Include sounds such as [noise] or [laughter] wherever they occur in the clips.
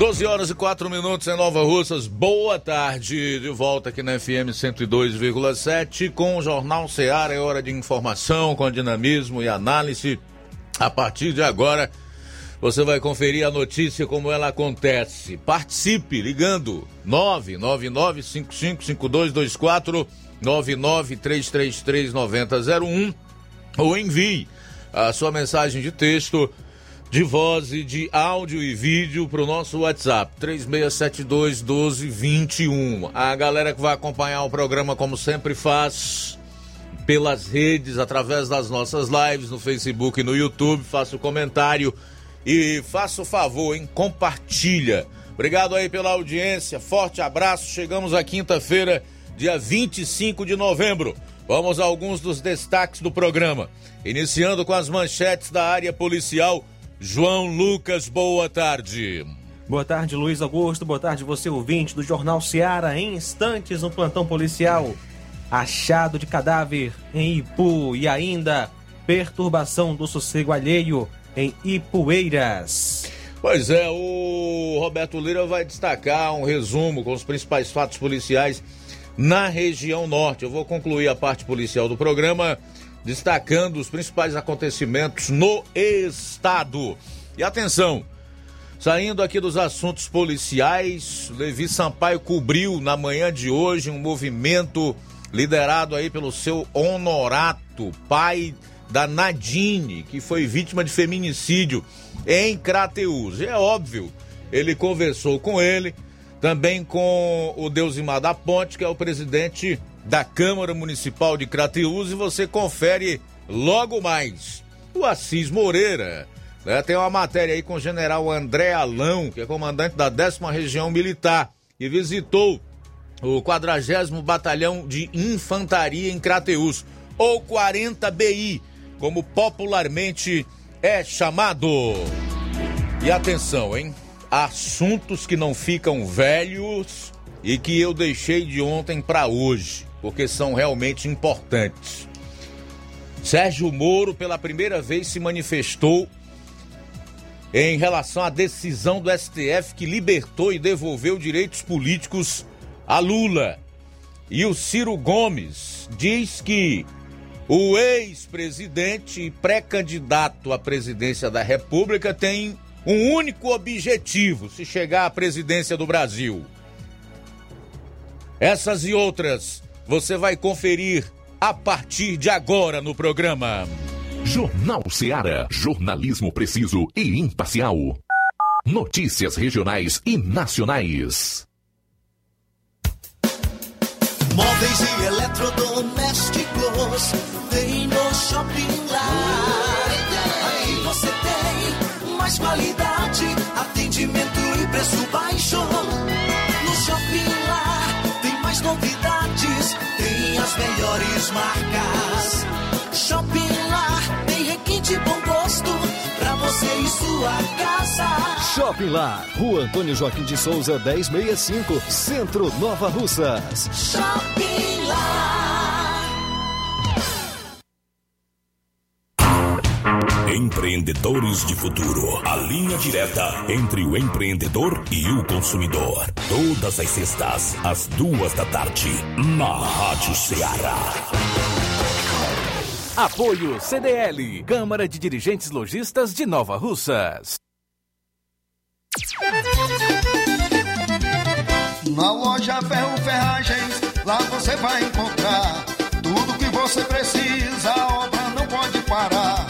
12 horas e 4 minutos em Nova Russas. Boa tarde, de volta aqui na FM 102,7 com o Jornal Ceará. É hora de informação com dinamismo e análise. A partir de agora, você vai conferir a notícia como ela acontece. Participe ligando 999-555224, 993339001 ou envie a sua mensagem de texto de voz e de áudio e vídeo para o nosso WhatsApp, 3672 1221. A galera que vai acompanhar o programa, como sempre faz, pelas redes, através das nossas lives no Facebook e no YouTube, faça o comentário e faça o favor, hein? Compartilha. Obrigado aí pela audiência, forte abraço. Chegamos à quinta-feira, dia 25 de novembro. Vamos a alguns dos destaques do programa. Iniciando com as manchetes da área policial João Lucas, boa tarde. Boa tarde, Luiz Augusto. Boa tarde, você ouvinte do Jornal Seara. Em instantes, no plantão policial. Achado de cadáver em Ipu e ainda perturbação do sossego alheio em Ipueiras. Pois é, o Roberto Lira vai destacar um resumo com os principais fatos policiais na região norte. Eu vou concluir a parte policial do programa destacando os principais acontecimentos no estado. E atenção, saindo aqui dos assuntos policiais, Levi Sampaio cobriu na manhã de hoje um movimento liderado aí pelo seu Honorato, pai da Nadine, que foi vítima de feminicídio em Crateus. É óbvio, ele conversou com ele, também com o Deusimar da Ponte, que é o presidente da Câmara Municipal de Crateús e você confere logo mais. O Assis Moreira né, tem uma matéria aí com o general André Alão, que é comandante da décima região militar, e visitou o 40 Batalhão de Infantaria em Crateús, ou 40 BI, como popularmente é chamado. E atenção, hein? Assuntos que não ficam velhos e que eu deixei de ontem para hoje porque são realmente importantes. Sérgio Moro, pela primeira vez, se manifestou em relação à decisão do STF que libertou e devolveu direitos políticos a Lula. E o Ciro Gomes diz que o ex-presidente e pré-candidato à presidência da República tem um único objetivo: se chegar à presidência do Brasil. Essas e outras você vai conferir a partir de agora no programa. Jornal Seara. Jornalismo preciso e imparcial. Notícias regionais e nacionais. Móveis e eletrodomésticos tem no Shopping Lar. Aí você tem mais qualidade, atendimento e preço baixo. Marcas. Shopping Lar tem requinte bom gosto pra você e sua casa. Shopping Lar, Rua Antônio Joaquim de Souza, 1065, Centro Nova Russas. Shopping Lar. Empreendedores de Futuro. A linha direta entre o empreendedor e o consumidor. Todas as sextas, às duas da tarde, na Rádio Ceará. Apoio CDL, Câmara de Dirigentes Lojistas de Nova Russas. Na loja Ferro Ferragens, lá você vai encontrar tudo que você precisa, a obra não pode parar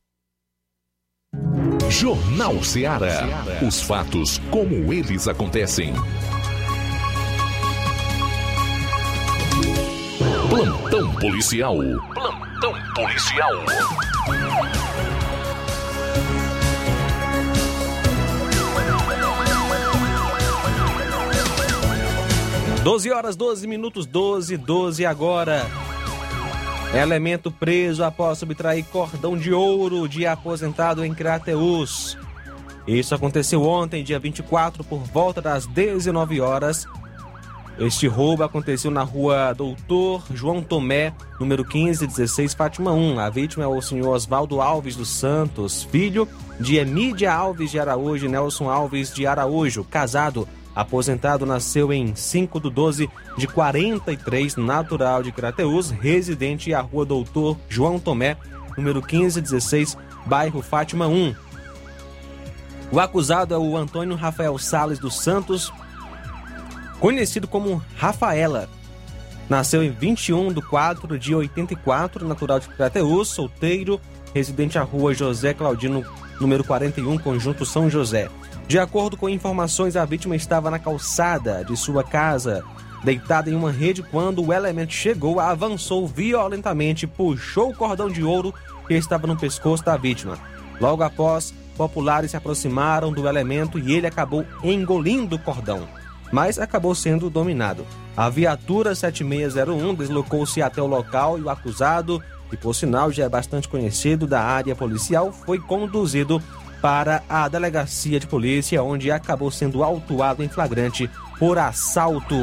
Jornal Ceará. Os fatos como eles acontecem. Plantão policial. Plantão policial. 12 horas, 12 minutos, 12, 12 agora. Elemento preso após subtrair cordão de ouro de aposentado em Crateus. Isso aconteceu ontem, dia 24, por volta das 19 horas. Este roubo aconteceu na rua Doutor João Tomé, número 1516, Fátima 1. A vítima é o senhor Oswaldo Alves dos Santos, filho de Emídia Alves de Araújo e Nelson Alves de Araújo, casado Aposentado, nasceu em 5 de 12 de 43, natural de Crateus, residente à rua Doutor João Tomé, número 1516, bairro Fátima 1. O acusado é o Antônio Rafael Sales dos Santos, conhecido como Rafaela. Nasceu em 21 de 4 de 84, natural de Crateus, solteiro, residente à rua José Claudino, número 41, conjunto São José. De acordo com informações, a vítima estava na calçada de sua casa, deitada em uma rede, quando o elemento chegou, avançou violentamente, puxou o cordão de ouro que estava no pescoço da vítima. Logo após, populares se aproximaram do elemento e ele acabou engolindo o cordão, mas acabou sendo dominado. A viatura 7601 deslocou-se até o local e o acusado, que por sinal já é bastante conhecido da área policial, foi conduzido para a delegacia de polícia, onde acabou sendo autuado em flagrante por assalto.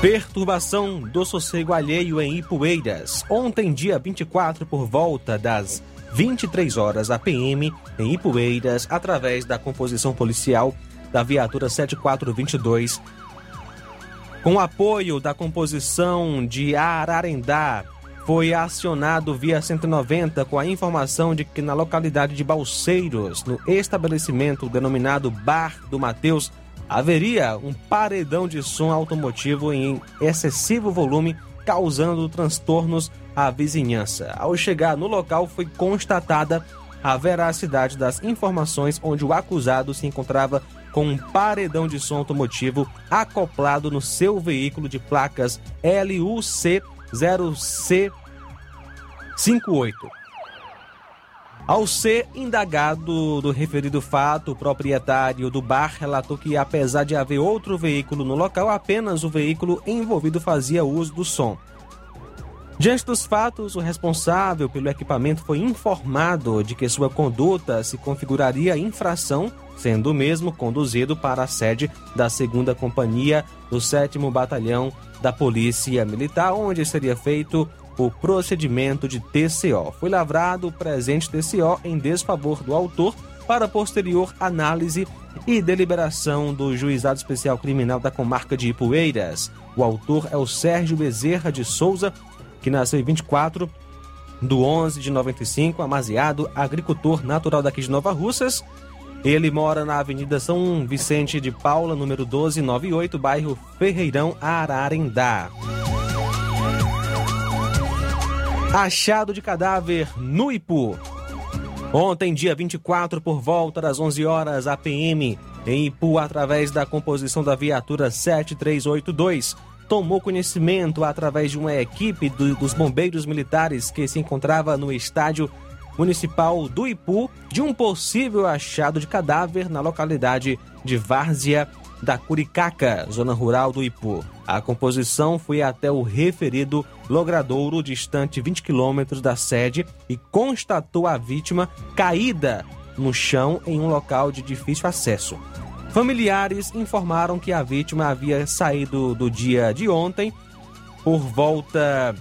Perturbação do sossego alheio em Ipueiras. Ontem, dia 24, por volta das 23 horas, a PM em Ipueiras, através da composição policial da viatura 7422, com apoio da composição de Ararendá, foi acionado via 190 com a informação de que na localidade de Balseiros, no estabelecimento denominado Bar do Mateus, haveria um paredão de som automotivo em excessivo volume, causando transtornos à vizinhança. Ao chegar no local, foi constatada a veracidade das informações onde o acusado se encontrava com um paredão de som automotivo acoplado no seu veículo de placas LUC 0C58. Ao ser indagado do referido fato, o proprietário do bar relatou que, apesar de haver outro veículo no local, apenas o veículo envolvido fazia uso do som. Diante dos fatos, o responsável pelo equipamento foi informado de que sua conduta se configuraria infração, sendo mesmo conduzido para a sede da 2 Companhia do 7 Batalhão da Polícia Militar, onde seria feito o procedimento de TCO. Foi lavrado o presente TCO em desfavor do autor para posterior análise e deliberação do Juizado Especial Criminal da Comarca de Ipueiras. O autor é o Sérgio Bezerra de Souza, que nasceu em 24 do 11 de 95, amaziado, agricultor natural daqui de Nova Russas. Ele mora na Avenida São Vicente de Paula, número 1298, bairro Ferreirão, Ararendá. Achado de cadáver no Ipu. Ontem, dia 24, por volta das 11 horas, a PM em Ipu, através da composição da viatura 7382, tomou conhecimento através de uma equipe do, dos bombeiros militares que se encontrava no estádio municipal do Ipu de um possível achado de cadáver na localidade de Várzea da Curicaca, zona rural do Ipu. A composição foi até o referido logradouro, distante 20 quilômetros da sede, e constatou a vítima caída no chão em um local de difícil acesso. Familiares informaram que a vítima havia saído do dia de ontem por volta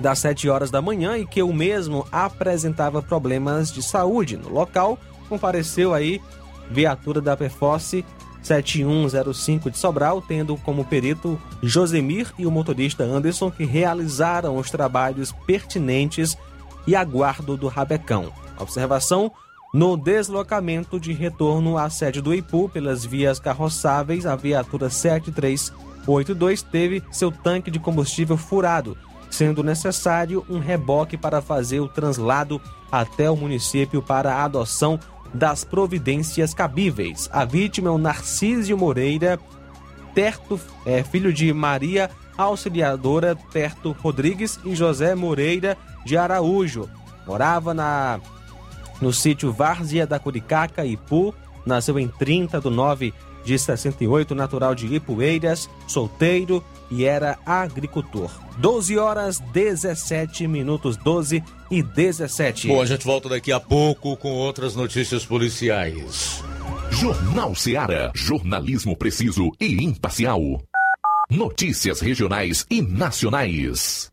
das 7 horas da manhã e que o mesmo apresentava problemas de saúde. No local, compareceu aí viatura da Perforce 7105 de Sobral, tendo como perito Josemir e o motorista Anderson, que realizaram os trabalhos pertinentes e aguardo do Rabecão. Observação: no deslocamento de retorno à sede do IPU pelas vias carroçáveis, a viatura 7382 teve seu tanque de combustível furado, sendo necessário um reboque para fazer o translado até o município para a adoção das providências cabíveis. A vítima é o Narcísio Moreira Terto, é, filho de Maria Auxiliadora Terto Rodrigues e José Moreira de Araújo. Morava na no sítio Várzea da Curicaca, Ipu. Nasceu em 30 de 9 de 68, natural de Ipueiras, solteiro e era agricultor. 12 horas 17 minutos, 12 e 17. Bom, a gente volta daqui a pouco com outras notícias policiais. Jornal Seara. Jornalismo preciso e imparcial. Notícias regionais e nacionais.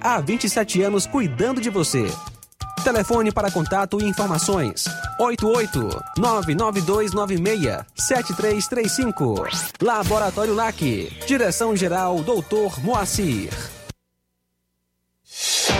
há 27 anos cuidando de você. Telefone para contato e informações: 88-99296-7335. Laboratório LAC. Direção-Geral Dr. Moacir.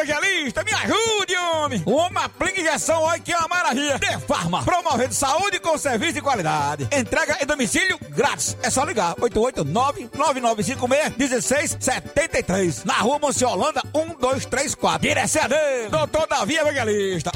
Evangelista, me ajude, homem. Uma aplica injeção, olha que é uma maravilha. De Farma, promovendo saúde com serviço de qualidade. Entrega em domicílio grátis. É só ligar, 889-9956-1673. Na rua Monsiolanda, 1234. Direção dele, doutor Davi Evangelista.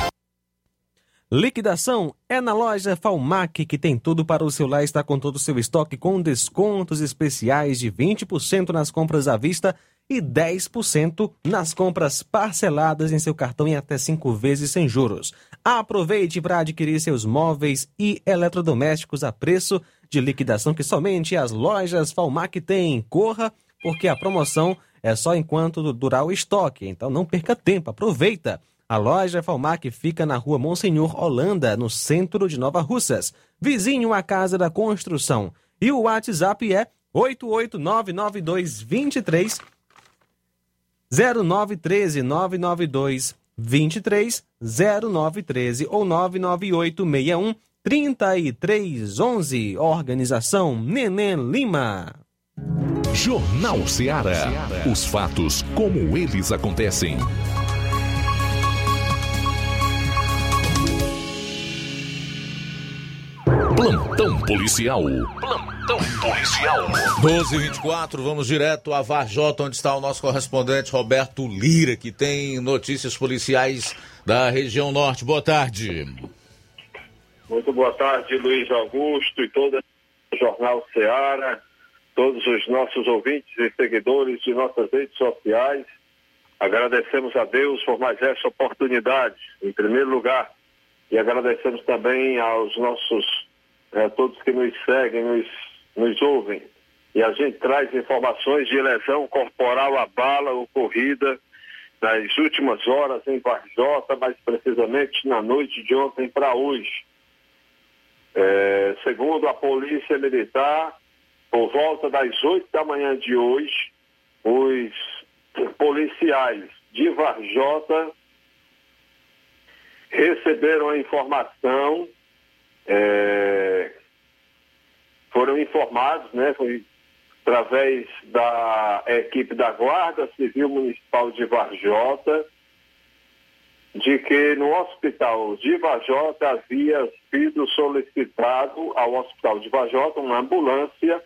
Liquidação é na loja Falmac, que tem tudo para o seu lar, está com todo o seu estoque com descontos especiais de 20% nas compras à vista e 10% nas compras parceladas em seu cartão em até 5 vezes sem juros. Aproveite para adquirir seus móveis e eletrodomésticos a preço de liquidação que somente as lojas Falmac têm. Corra, porque a promoção é só enquanto durar o estoque, então não perca tempo, aproveita. A loja Falmac fica na rua Monsenhor Holanda, no centro de Nova Russas, vizinho à Casa da Construção. E o WhatsApp é 8899223 0913 992 23 0913 ou 99861 3311. Organização Neném Lima. Jornal Ceará. Os fatos como eles acontecem. Plantão policial. Plantão policial. 12 24 vamos direto a Varjota, onde está o nosso correspondente Roberto Lira, que tem notícias policiais da região norte. Boa tarde. Muito boa tarde, Luiz Augusto e todo o Jornal Ceará, todos os nossos ouvintes e seguidores de nossas redes sociais. Agradecemos a Deus por mais essa oportunidade, em primeiro lugar, e agradecemos também aos nossos, a todos que nos seguem, nos, nos ouvem. E a gente traz informações de lesão corporal à bala ocorrida nas últimas horas em Varjota, mais precisamente na noite de ontem para hoje. É, segundo a Polícia Militar, por volta das 8 da manhã de hoje, os policiais de Varjota receberam a informação, é, foram informados, né, foi através da equipe da Guarda Civil Municipal de Varjota, de que no hospital de Vajota havia sido solicitado ao hospital de Vajota uma ambulância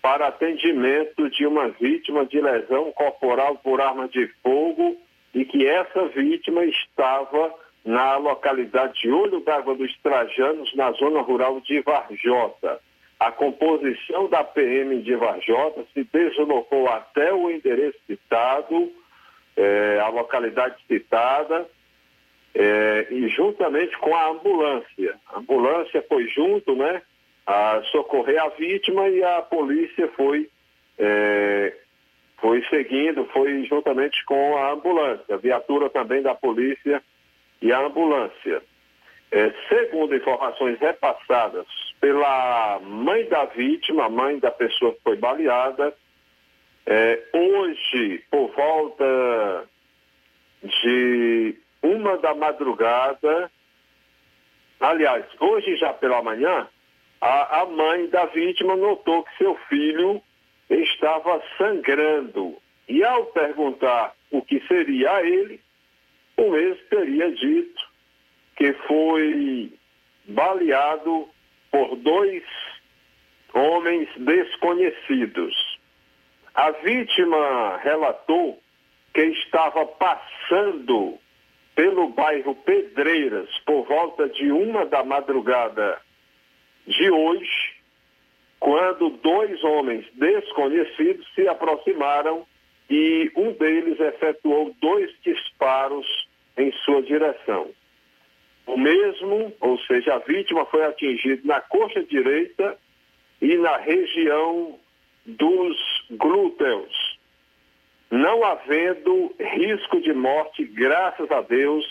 para atendimento de uma vítima de lesão corporal por arma de fogo e que essa vítima estava na localidade de Olho d'Água dos Trajanos, na zona rural de Varjota. A composição da PM de Varjota se deslocou até o endereço citado, eh, a localidade citada, é, e juntamente com a ambulância. A ambulância foi junto, né, a socorrer a vítima e a polícia foi, é, foi seguindo, foi juntamente com a ambulância, a viatura também da polícia e a ambulância. É, segundo informações repassadas pela mãe da vítima, mãe da pessoa que foi baleada, é, hoje, por volta de uma da madrugada, aliás, hoje já pela manhã, a, a mãe da vítima notou que seu filho estava sangrando. E ao perguntar o que seria a ele, o mesmo teria dito que foi baleado por dois homens desconhecidos. A vítima relatou que estava passando pelo bairro Pedreiras por volta de uma da madrugada de hoje, quando dois homens desconhecidos se aproximaram e um deles efetuou dois disparos em sua direção. O mesmo, ou seja, a vítima foi atingida na coxa direita e na região dos glúteos. Não havendo risco de morte, graças a Deus,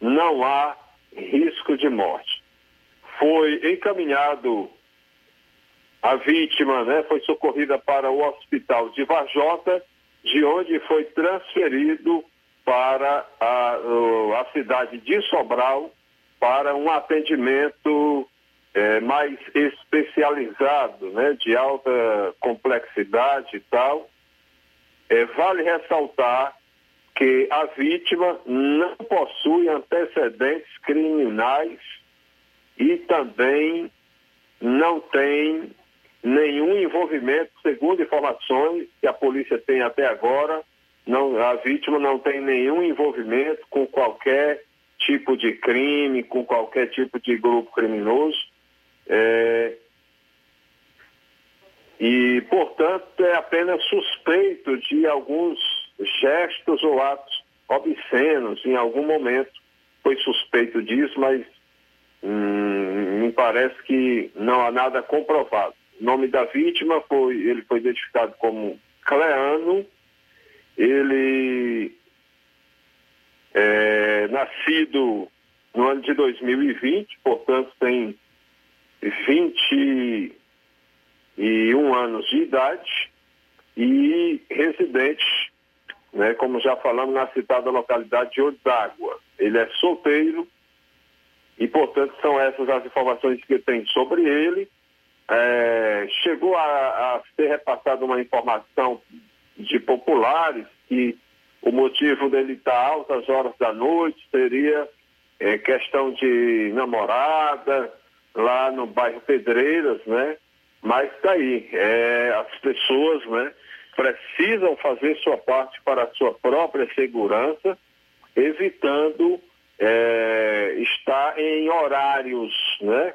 não há risco de morte. Foi encaminhado a vítima, né, foi socorrida para o hospital de Vajota, de onde foi transferido para a, a cidade de Sobral para um atendimento é, mais especializado, né, de alta complexidade e tal, é, vale ressaltar que a vítima não possui antecedentes criminais e também não tem nenhum envolvimento, segundo informações que a polícia tem até agora, não, a vítima não tem nenhum envolvimento com qualquer tipo de crime, com qualquer tipo de grupo criminoso. É, e, portanto, é apenas suspeito de alguns gestos ou atos obscenos em algum momento. Foi suspeito disso, mas hum, me parece que não há nada comprovado. O nome da vítima foi, ele foi identificado como Cleano, ele é nascido no ano de 2020, portanto tem 20 e um anos de idade e residente, né, como já falamos, na citada localidade de Olho d'Água. Ele é solteiro e, portanto, são essas as informações que tem sobre ele. É, chegou a, a ser repassada uma informação de populares que o motivo dele estar altas horas da noite seria é, questão de namorada, lá no bairro Pedreiras, né? Mas está aí, é, as pessoas, né, precisam fazer sua parte para a sua própria segurança, evitando é, estar em horários, né,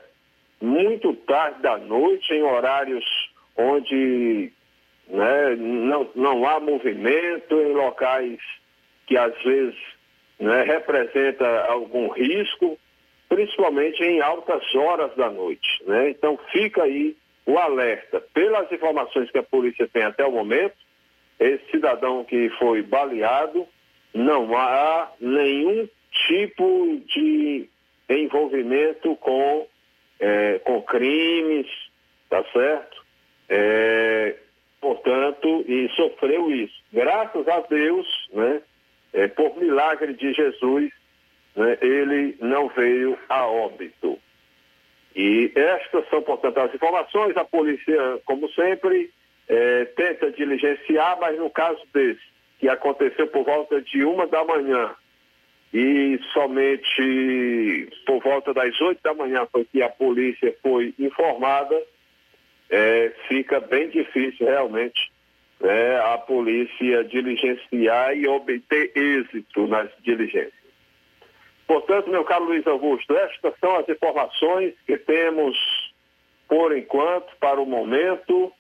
muito tarde da noite, em horários onde né, não, não há movimento, em locais que às vezes né, representa algum risco, principalmente em altas horas da noite. Né? Então fica aí o alerta. Pelas informações que a polícia tem até o momento, esse cidadão que foi baleado, não há nenhum tipo de envolvimento com, é, com crimes, tá certo? É, portanto, e sofreu isso. Graças a Deus, né, é, por milagre de Jesus, né, ele não veio a óbito. E estas são, portanto, as informações. A polícia, como sempre, é, tenta diligenciar, mas no caso desse, que aconteceu por volta de uma da manhã, e somente por volta das oito da manhã foi que a polícia foi informada, é, fica bem difícil realmente né, a polícia diligenciar e obter êxito nas diligências. Portanto, meu caro Luiz Augusto, estas são as informações que temos por enquanto, para o momento.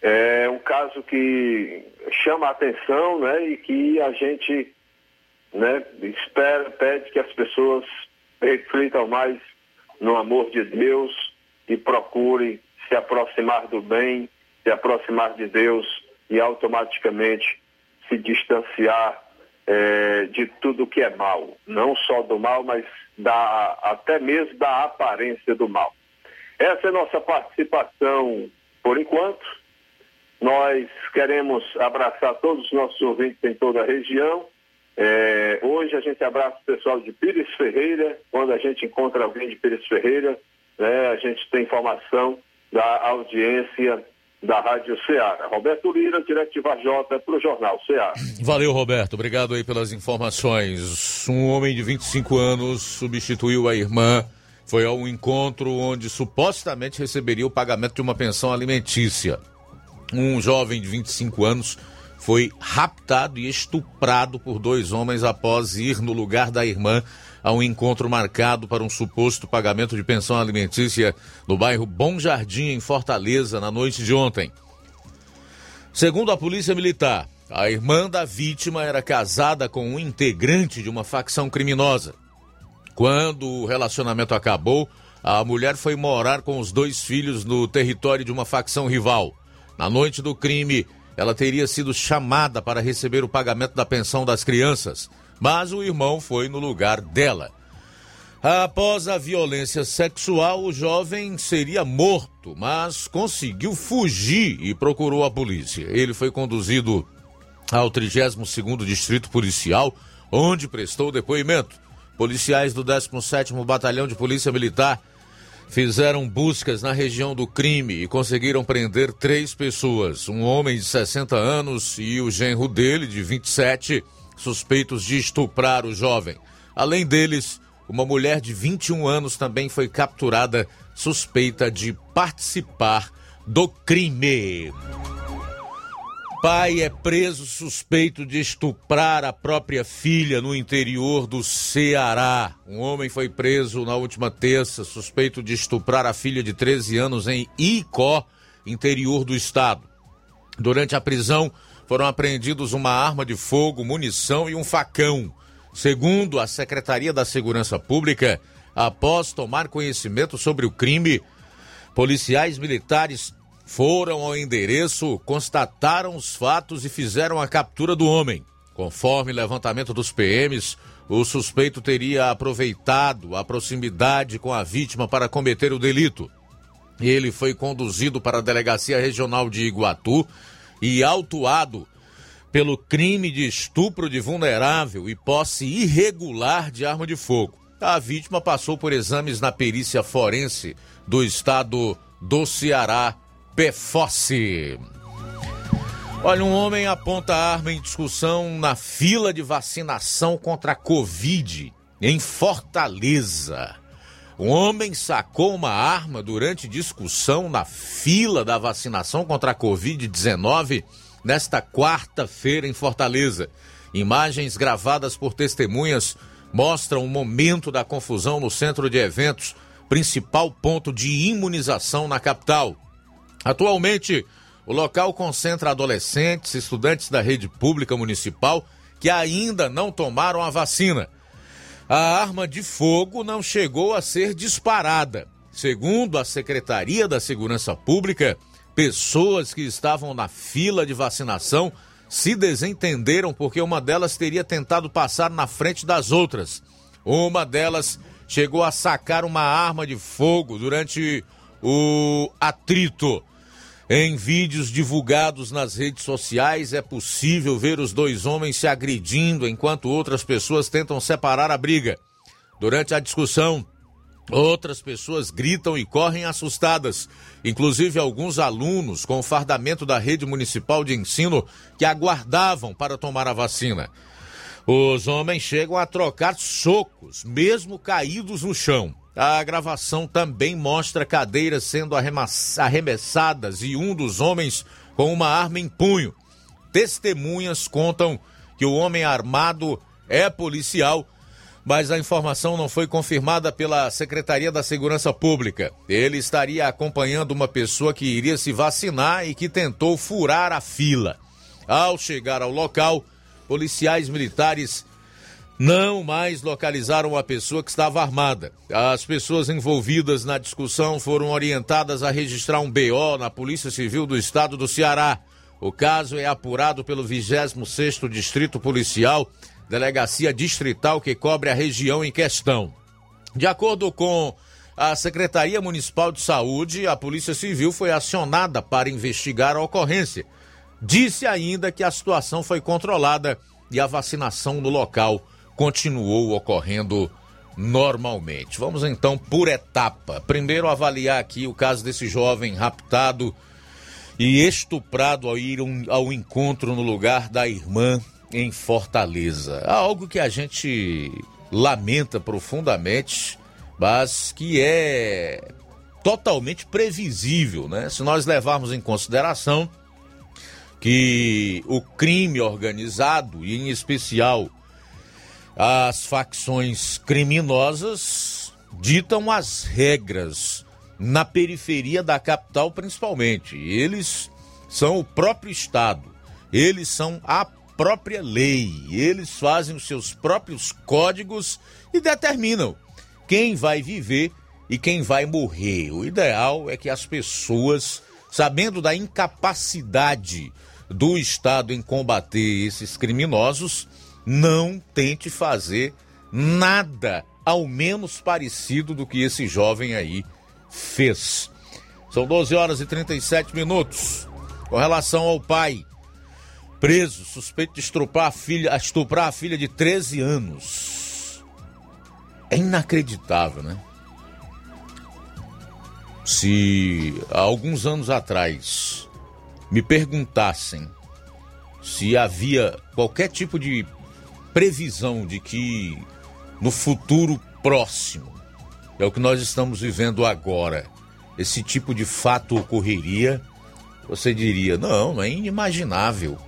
É um caso que chama a atenção né, e que a gente né, espera, pede que as pessoas reflitam mais no amor de Deus e procurem se aproximar do bem, se aproximar de Deus e automaticamente se distanciar é, de tudo que é mal, não só do mal, mas da, até mesmo da aparência do mal. Essa é nossa participação por enquanto. Nós queremos abraçar todos os nossos ouvintes em toda a região. É, hoje a gente abraça o pessoal de Pires Ferreira. Quando a gente encontra alguém de Pires Ferreira, né, a gente tem informação da audiência da Rádio Ceará. Roberto Lira, direto de Vajota, para o Jornal Ceará. Valeu, Roberto. Obrigado aí pelas informações. Um homem de 25 anos substituiu a irmã. Foi a um encontro onde supostamente receberia o pagamento de uma pensão alimentícia. Um jovem de 25 anos foi raptado e estuprado por dois homens após ir no lugar da irmã a um encontro marcado para um suposto pagamento de pensão alimentícia no bairro Bom Jardim, em Fortaleza, na noite de ontem. Segundo a Polícia Militar, a irmã da vítima era casada com um integrante de uma facção criminosa. Quando o relacionamento acabou, a mulher foi morar com os dois filhos no território de uma facção rival. Na noite do crime, ela teria sido chamada para receber o pagamento da pensão das crianças mas o irmão foi no lugar dela. Após a violência sexual, o jovem seria morto, mas conseguiu fugir e procurou a polícia. Ele foi conduzido ao 32º Distrito Policial, onde prestou depoimento. Policiais do 17º Batalhão de Polícia Militar fizeram buscas na região do crime e conseguiram prender três pessoas: um homem de 60 anos e o genro dele, de 27 suspeitos de estuprar o jovem. Além deles, uma mulher de 21 anos também foi capturada suspeita de participar do crime. Pai é preso suspeito de estuprar a própria filha no interior do Ceará. Um homem foi preso na última terça suspeito de estuprar a filha de 13 anos em Icó, interior do estado. Durante a prisão, foram apreendidos uma arma de fogo, munição e um facão. Segundo a Secretaria da Segurança Pública, após tomar conhecimento sobre o crime, policiais militares foram ao endereço, constataram os fatos e fizeram a captura do homem. Conforme levantamento dos PMs, o suspeito teria aproveitado a proximidade com a vítima para cometer o delito. Ele foi conduzido para a Delegacia Regional de Iguatu e autuado pelo crime de estupro de vulnerável e posse irregular de arma de fogo. A vítima passou por exames na perícia forense do estado do Ceará, PFOSSE. Olha, um homem aponta arma em discussão na fila de vacinação contra a Covid em Fortaleza. Um homem sacou uma arma durante discussão na fila da vacinação contra a Covid-19 nesta quarta-feira em Fortaleza. Imagens gravadas por testemunhas mostram o momento da confusão no centro de eventos, principal ponto de imunização na capital. Atualmente, o local concentra adolescentes, estudantes da rede pública municipal que ainda não tomaram a vacina. A arma de fogo não chegou a ser disparada. Segundo a Secretaria da Segurança Pública, pessoas que estavam na fila de vacinação se desentenderam porque uma delas teria tentado passar na frente das outras. Uma delas chegou a sacar uma arma de fogo durante o atrito. Em vídeos divulgados nas redes sociais é possível ver os dois homens se agredindo enquanto outras pessoas tentam separar a briga. Durante a discussão, outras pessoas gritam e correm assustadas, inclusive alguns alunos com o fardamento da rede municipal de ensino que aguardavam para tomar a vacina. Os homens chegam a trocar socos, mesmo caídos no chão. A gravação também mostra cadeiras sendo arremessadas e um dos homens com uma arma em punho. Testemunhas contam que o homem armado é policial, mas a informação não foi confirmada pela Secretaria da Segurança Pública. Ele estaria acompanhando uma pessoa que iria se vacinar e que tentou furar a fila. Ao chegar ao local, policiais militares não mais localizaram a pessoa que estava armada. As pessoas envolvidas na discussão foram orientadas a registrar um BO na Polícia Civil do Estado do Ceará. O caso é apurado pelo 26º Distrito Policial, delegacia distrital que cobre a região em questão. De acordo com a Secretaria Municipal de Saúde, a Polícia Civil foi acionada para investigar a ocorrência. Disse ainda que a situação foi controlada e a vacinação no local continuou ocorrendo normalmente. Vamos então por etapa. Primeiro avaliar aqui o caso desse jovem raptado e estuprado ao ir um, ao encontro no lugar da irmã em Fortaleza. Algo que a gente lamenta profundamente, mas que é totalmente previsível, né? Se nós levarmos em consideração que o crime organizado, e em especial as facções criminosas ditam as regras na periferia da capital, principalmente. Eles são o próprio Estado, eles são a própria lei, eles fazem os seus próprios códigos e determinam quem vai viver e quem vai morrer. O ideal é que as pessoas, sabendo da incapacidade do Estado em combater esses criminosos, não tente fazer nada ao menos parecido do que esse jovem aí fez. São 12 horas e 37 minutos. Com relação ao pai, preso, suspeito de estuprar a filha, estuprar a filha de 13 anos. É inacreditável, né? Se há alguns anos atrás me perguntassem se havia qualquer tipo de previsão de que no futuro próximo, é o que nós estamos vivendo agora, esse tipo de fato ocorreria, você diria: não, é inimaginável.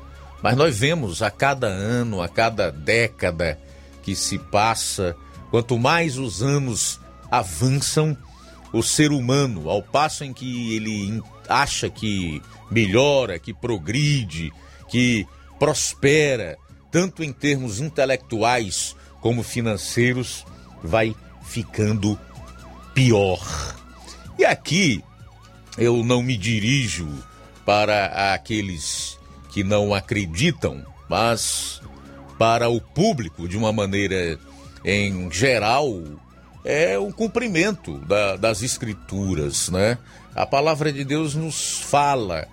Mas nós vemos a cada ano, a cada década que se passa, quanto mais os anos avançam, o ser humano, ao passo em que ele acha que melhora, que progride, que prospera, tanto em termos intelectuais como financeiros, vai ficando pior. E aqui eu não me dirijo para aqueles que não acreditam, mas para o público de uma maneira em geral é o cumprimento da, das escrituras, né? A palavra de Deus nos fala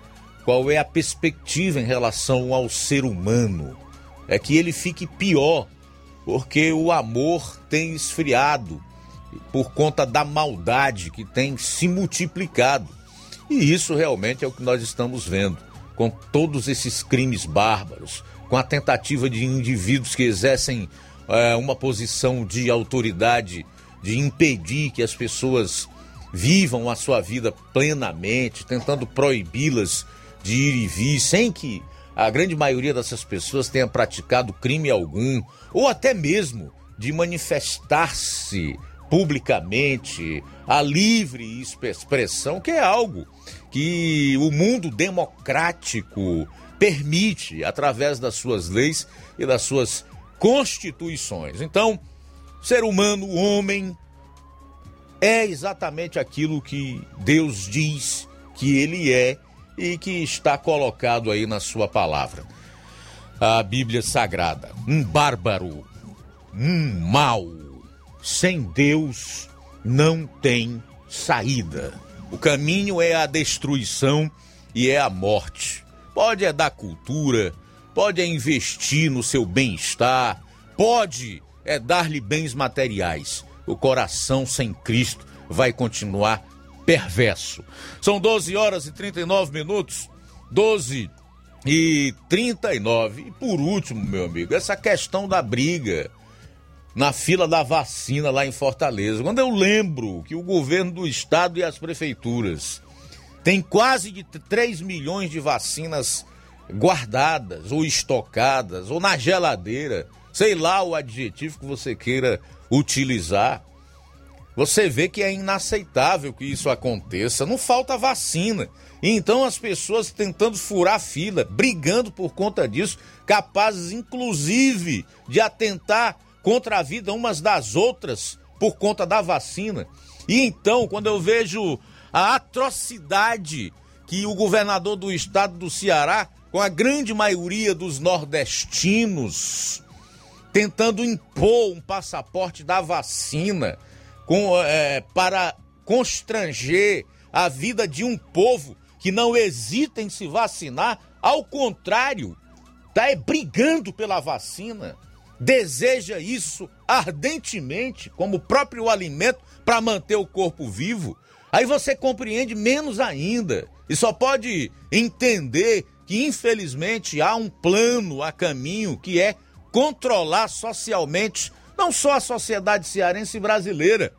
qual é a perspectiva em relação ao ser humano é que ele fique pior, porque o amor tem esfriado por conta da maldade que tem se multiplicado. E isso realmente é o que nós estamos vendo, com todos esses crimes bárbaros, com a tentativa de indivíduos que exercem é, uma posição de autoridade de impedir que as pessoas vivam a sua vida plenamente, tentando proibi-las de ir e vir, sem que a grande maioria dessas pessoas tenha praticado crime algum, ou até mesmo de manifestar-se publicamente, a livre expressão, que é algo que o mundo democrático permite através das suas leis e das suas constituições. Então, ser humano, homem, é exatamente aquilo que Deus diz que ele é e que está colocado aí na sua palavra. A Bíblia Sagrada. Um bárbaro, um mal, sem Deus não tem saída. O caminho é a destruição e é a morte. Pode é dar cultura, pode é investir no seu bem-estar, pode é dar-lhe bens materiais o coração sem Cristo vai continuar perverso. São 12 horas e 39 minutos, 12 e 39. E por último, meu amigo, essa questão da briga na fila da vacina lá em Fortaleza. Quando eu lembro que o governo do estado e as prefeituras têm quase de 3 milhões de vacinas guardadas ou estocadas ou na geladeira, sei lá o adjetivo que você queira utilizar. Você vê que é inaceitável que isso aconteça. Não falta vacina. E então as pessoas tentando furar fila, brigando por conta disso, capazes inclusive de atentar contra a vida umas das outras por conta da vacina. E então, quando eu vejo a atrocidade que o governador do estado do Ceará, com a grande maioria dos nordestinos, tentando impor um passaporte da vacina com, é, para constranger a vida de um povo que não hesita em se vacinar, ao contrário, está é, brigando pela vacina, deseja isso ardentemente como próprio alimento para manter o corpo vivo. Aí você compreende menos ainda. E só pode entender que infelizmente há um plano a caminho que é controlar socialmente não só a sociedade cearense brasileira,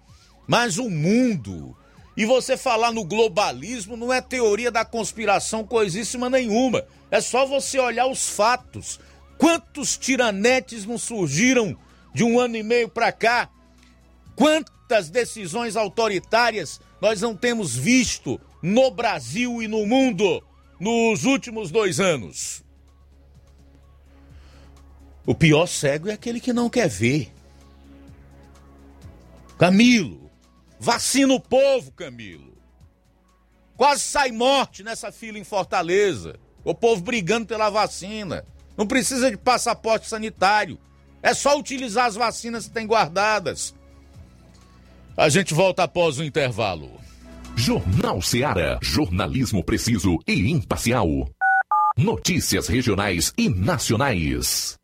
mas o mundo. E você falar no globalismo não é teoria da conspiração coisíssima nenhuma. É só você olhar os fatos. Quantos tiranetes não surgiram de um ano e meio para cá? Quantas decisões autoritárias nós não temos visto no Brasil e no mundo nos últimos dois anos? O pior cego é aquele que não quer ver. Camilo, vacina o povo, Camilo. Quase sai morte nessa fila em Fortaleza. O povo brigando pela vacina. Não precisa de passaporte sanitário. É só utilizar as vacinas que tem guardadas. A gente volta após o intervalo. Jornal Seara. Jornalismo preciso e imparcial. Notícias regionais e nacionais.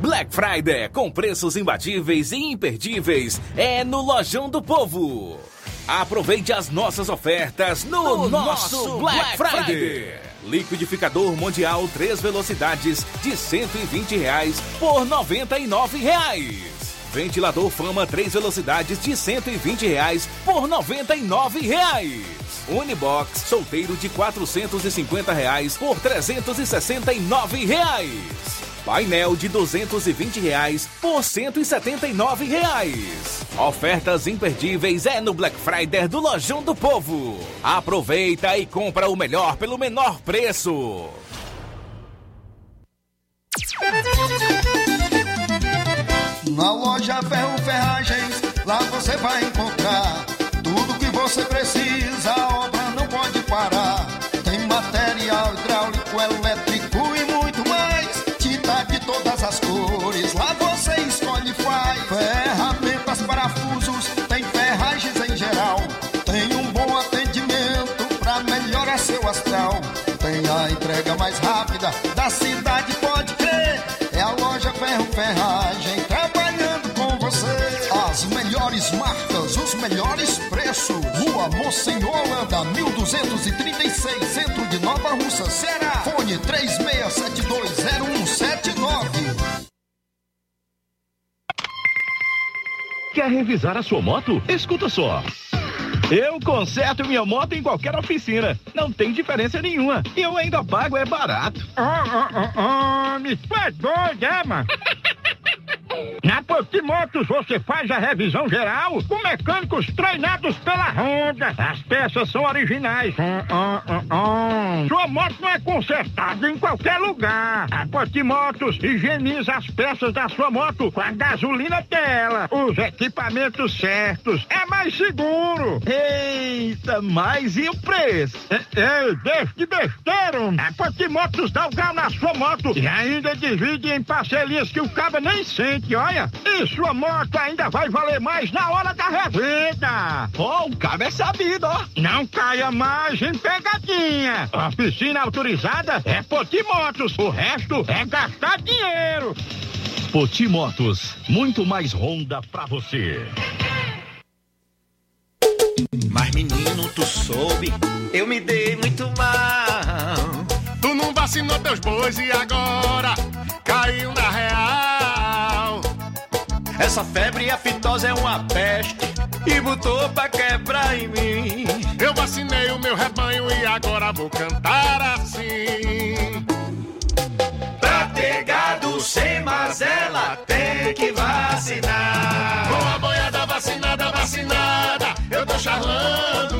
Black Friday com preços imbatíveis e imperdíveis é no Lojão do Povo. Aproveite as nossas ofertas no, no nosso, nosso, Black, Black Friday. Friday. Liquidificador Mundial 3 velocidades de 120 reais por 99 reais. Ventilador Fama 3 velocidades de 120 reais por 99 reais. Unibox solteiro de 450 reais por 369 reais. Painel de 220 reais por 179 reais. Ofertas imperdíveis é no Black Friday do Lojão do Povo. Aproveita e compra o melhor pelo menor preço. Na loja Ferro Ferragens, lá você vai encontrar tudo que você precisa, Rua Monsenhor Holanda, 1236, centro de Nova Russa, Ceará. Fone 36720179. Quer revisar a sua moto? Escuta só. Eu conserto minha moto em qualquer oficina. Não tem diferença nenhuma. E eu ainda pago, é barato. Ah, ah, ah, ah, me doido, é, mano? [laughs] Na Potimotos você faz a revisão geral com mecânicos treinados pela Honda. As peças são originais. Ah, ah, ah, ah. Sua moto não é consertada em qualquer lugar. A Potimotos higieniza as peças da sua moto com a gasolina dela. Os equipamentos certos. É mais seguro. Eita, mas e o preço? Ei, deixa de besteira. A Potimotos dá o grau na sua moto e ainda divide em parcelias que o cabo nem sente, olha. E sua moto ainda vai valer mais na hora da revenda. Ó, oh, o cabo é sabido, ó. Não caia mais em pegadinha. Oficina autorizada é Potimotos. O resto é gastar dinheiro. Potimotos, muito mais Honda pra você. Mas menino, tu soube, eu me dei muito mal. Tu não vacinou teus bois e agora caiu na real. Essa febre aftosa é uma peste e botou pra quebrar em mim. Eu vacinei o meu rebanho e agora vou cantar assim. Pra ter gado sem mazela, tem que vacinar. Com a boiada vacinada, vacinada, eu tô charlando.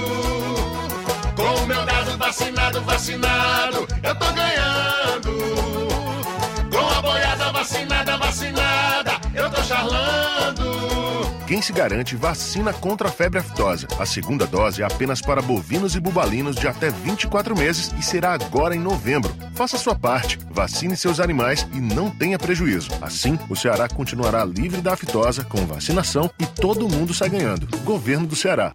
Com o meu gado vacinado, vacinado, eu tô ganhando. Com a boiada vacinada, vacinada, Quem se garante vacina contra a febre aftosa. A segunda dose é apenas para bovinos e bubalinos de até 24 meses e será agora em novembro. Faça sua parte, vacine seus animais e não tenha prejuízo. Assim, o Ceará continuará livre da aftosa com vacinação e todo mundo sai ganhando. Governo do Ceará.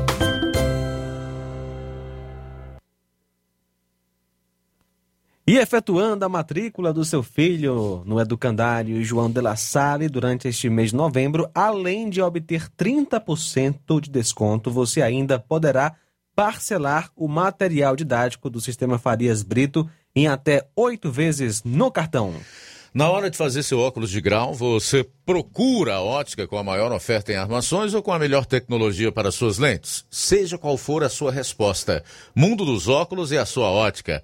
E efetuando a matrícula do seu filho no educandário João de La Salle durante este mês de novembro, além de obter 30% de desconto, você ainda poderá parcelar o material didático do sistema Farias Brito em até oito vezes no cartão. Na hora de fazer seu óculos de grau, você procura a ótica com a maior oferta em armações ou com a melhor tecnologia para suas lentes? Seja qual for a sua resposta, Mundo dos Óculos é a sua ótica.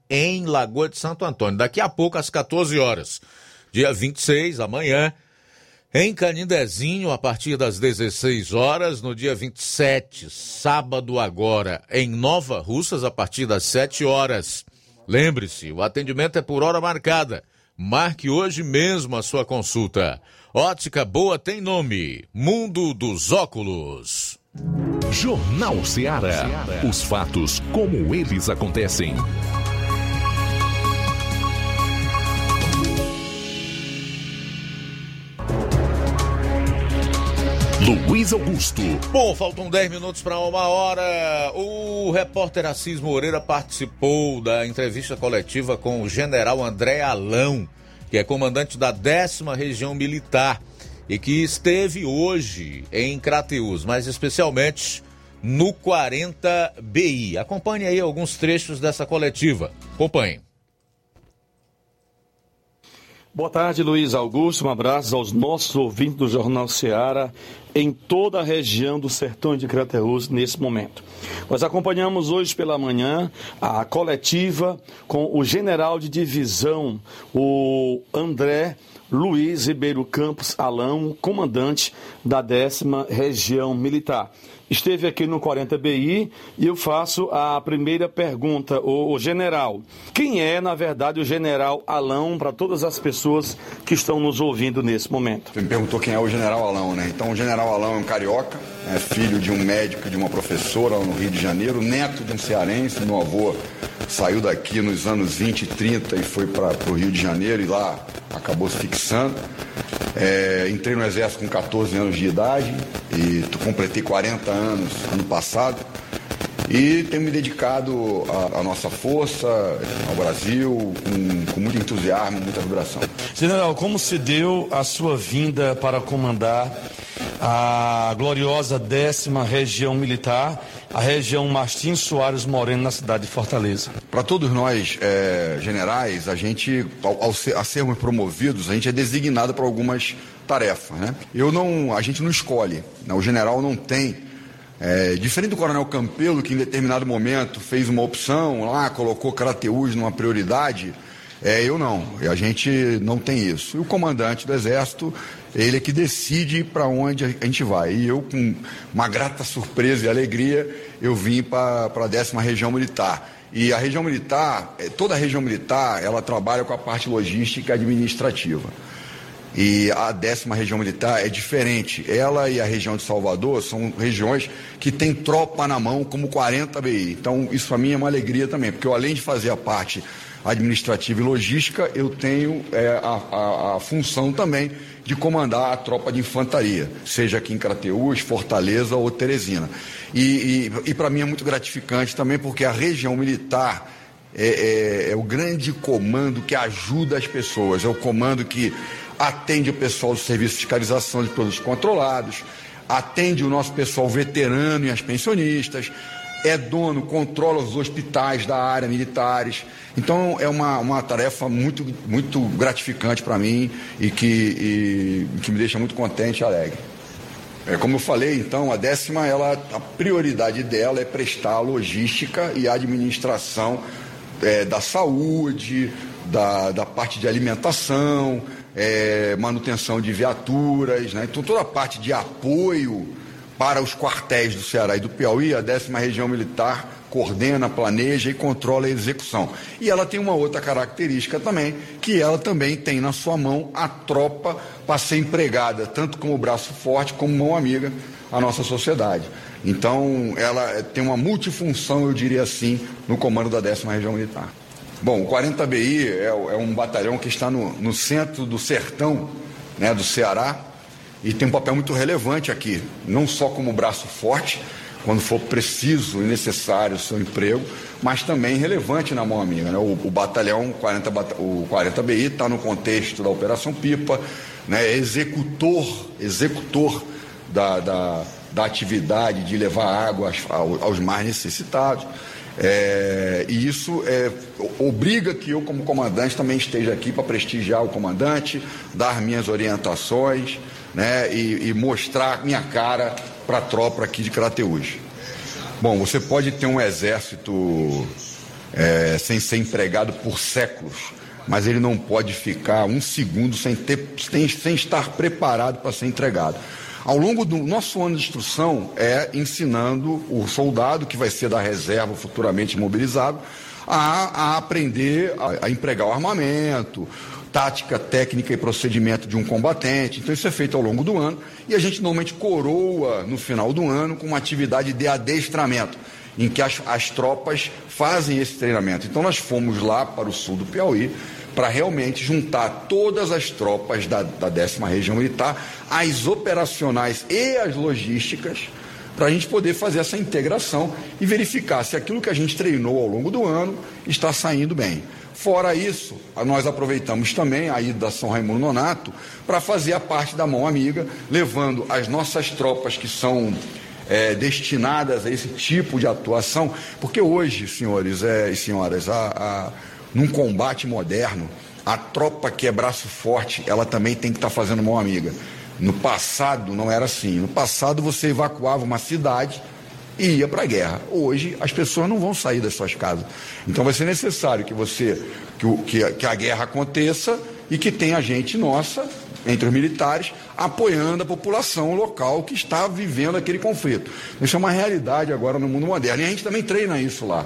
em Lagoa de Santo Antônio. Daqui a pouco, às 14 horas. Dia 26, amanhã, em Canindezinho, a partir das 16 horas. No dia 27, sábado agora, em Nova Russas, a partir das 7 horas. Lembre-se, o atendimento é por hora marcada. Marque hoje mesmo a sua consulta. Ótica Boa tem nome: Mundo dos Óculos. Jornal Ceará. Os fatos como eles acontecem. Luiz Augusto. Bom, faltam 10 minutos para uma hora. O repórter Assis Moreira participou da entrevista coletiva com o general André Alão, que é comandante da décima região militar e que esteve hoje em Crateus, mais especialmente no 40 BI. Acompanhe aí alguns trechos dessa coletiva. Acompanhe. Boa tarde, Luiz Augusto. Um abraço aos nossos ouvintes do Jornal Seara em toda a região do Sertão de Crateus nesse momento. Nós acompanhamos hoje pela manhã a coletiva com o general de divisão, o André Luiz Ribeiro Campos Alão, comandante da décima região militar esteve aqui no 40 BI e eu faço a primeira pergunta, o, o general. Quem é, na verdade, o general Alão para todas as pessoas que estão nos ouvindo nesse momento? Você me perguntou quem é o general Alão, né? Então, o general Alão é um carioca, é filho de um médico e de uma professora no Rio de Janeiro, neto de um cearense. Meu avô saiu daqui nos anos 20 e 30 e foi para o Rio de Janeiro e lá acabou se fixando. É, entrei no exército com 14 anos de idade e completei 40 anos ano passado. E tenho me dedicado à, nossa força, ao Brasil, com, com muito entusiasmo, muita vibração. General, como se deu a sua vinda para comandar a gloriosa décima região militar, a região Martins Soares Moreno, na cidade de Fortaleza? Para todos nós, é, generais, a gente, ao, ao ser, a sermos promovidos, a gente é designado para algumas tarefas. Né? Eu não, a gente não escolhe, né? o general não tem é, diferente do Coronel Campelo, que em determinado momento fez uma opção lá, colocou Crateus numa prioridade, é, eu não. A gente não tem isso. E o comandante do Exército, ele é que decide para onde a gente vai. E eu, com uma grata surpresa e alegria, eu vim para a décima região militar. E a região militar, é, toda a região militar, ela trabalha com a parte logística administrativa. E a décima região militar é diferente. Ela e a região de Salvador são regiões que têm tropa na mão, como 40 BI. Então, isso para mim é uma alegria também, porque eu, além de fazer a parte administrativa e logística, eu tenho é, a, a, a, função também de comandar a tropa de infantaria, seja aqui em Crateús, Fortaleza ou Teresina. E, e, e para mim é muito gratificante também, porque a região militar é, é, é o grande comando que ajuda as pessoas, é o comando que atende o pessoal do serviço de fiscalização de produtos controlados, atende o nosso pessoal veterano e as pensionistas, é dono, controla os hospitais da área militares. Então é uma, uma tarefa muito, muito gratificante para mim e que, e, que me deixa muito contente e alegre. É, como eu falei, então, a décima, ela, a prioridade dela é prestar a logística e a administração é, da saúde, da, da parte de alimentação, é, manutenção de viaturas, né? então toda a parte de apoio para os quartéis do Ceará e do Piauí, a décima região militar coordena, planeja e controla a execução. E ela tem uma outra característica também, que ela também tem na sua mão a tropa para ser empregada, tanto como braço forte como mão amiga à nossa sociedade. Então, ela tem uma multifunção, eu diria assim, no comando da 10 Região Militar. Bom, o 40BI é, é, um batalhão que está no, no centro do sertão né, do Ceará e tem um papel muito relevante aqui, não só como braço forte, quando for preciso e necessário o seu emprego, mas também relevante na mão amiga. Né? O, o, batalhão 40, o 40BI está no contexto da Operação Pipa, né? é executor, executor da, da, da atividade de levar água aos, aos mais necessitados. É, e isso é, obriga que eu, como comandante, também esteja aqui para prestigiar o comandante, dar minhas orientações né, e, e mostrar minha cara para a tropa aqui de Crateús. Bom, você pode ter um exército é, sem ser empregado por séculos, mas ele não pode ficar um segundo sem, ter, sem, sem estar preparado para ser entregado. Ao longo do nosso ano de instrução é ensinando o soldado, que vai ser da reserva futuramente mobilizado, a, a aprender a, a empregar o armamento, tática, técnica e procedimento de um combatente. Então isso é feito ao longo do ano e a gente normalmente coroa no final do ano com uma atividade de adestramento, em que as, as tropas fazem esse treinamento. Então nós fomos lá para o sul do Piauí para realmente juntar todas as tropas da, da décima região militar, as operacionais e as logísticas, para a gente poder fazer essa integração e verificar se aquilo que a gente treinou ao longo do ano está saindo bem. Fora isso, nós aproveitamos também a ida da São Raimundo Nonato para fazer a parte da mão amiga, levando as nossas tropas que são é, destinadas a esse tipo de atuação, porque hoje, senhores é, e senhoras, a, a num combate moderno, a tropa que é braço forte, ela também tem que estar tá fazendo mão amiga. No passado não era assim. No passado você evacuava uma cidade e ia para a guerra. Hoje as pessoas não vão sair das suas casas. Então vai ser necessário que você que, que, a, que a guerra aconteça e que tenha gente nossa entre os militares apoiando a população local que está vivendo aquele conflito. Isso é uma realidade agora no mundo moderno. E a gente também treina isso lá.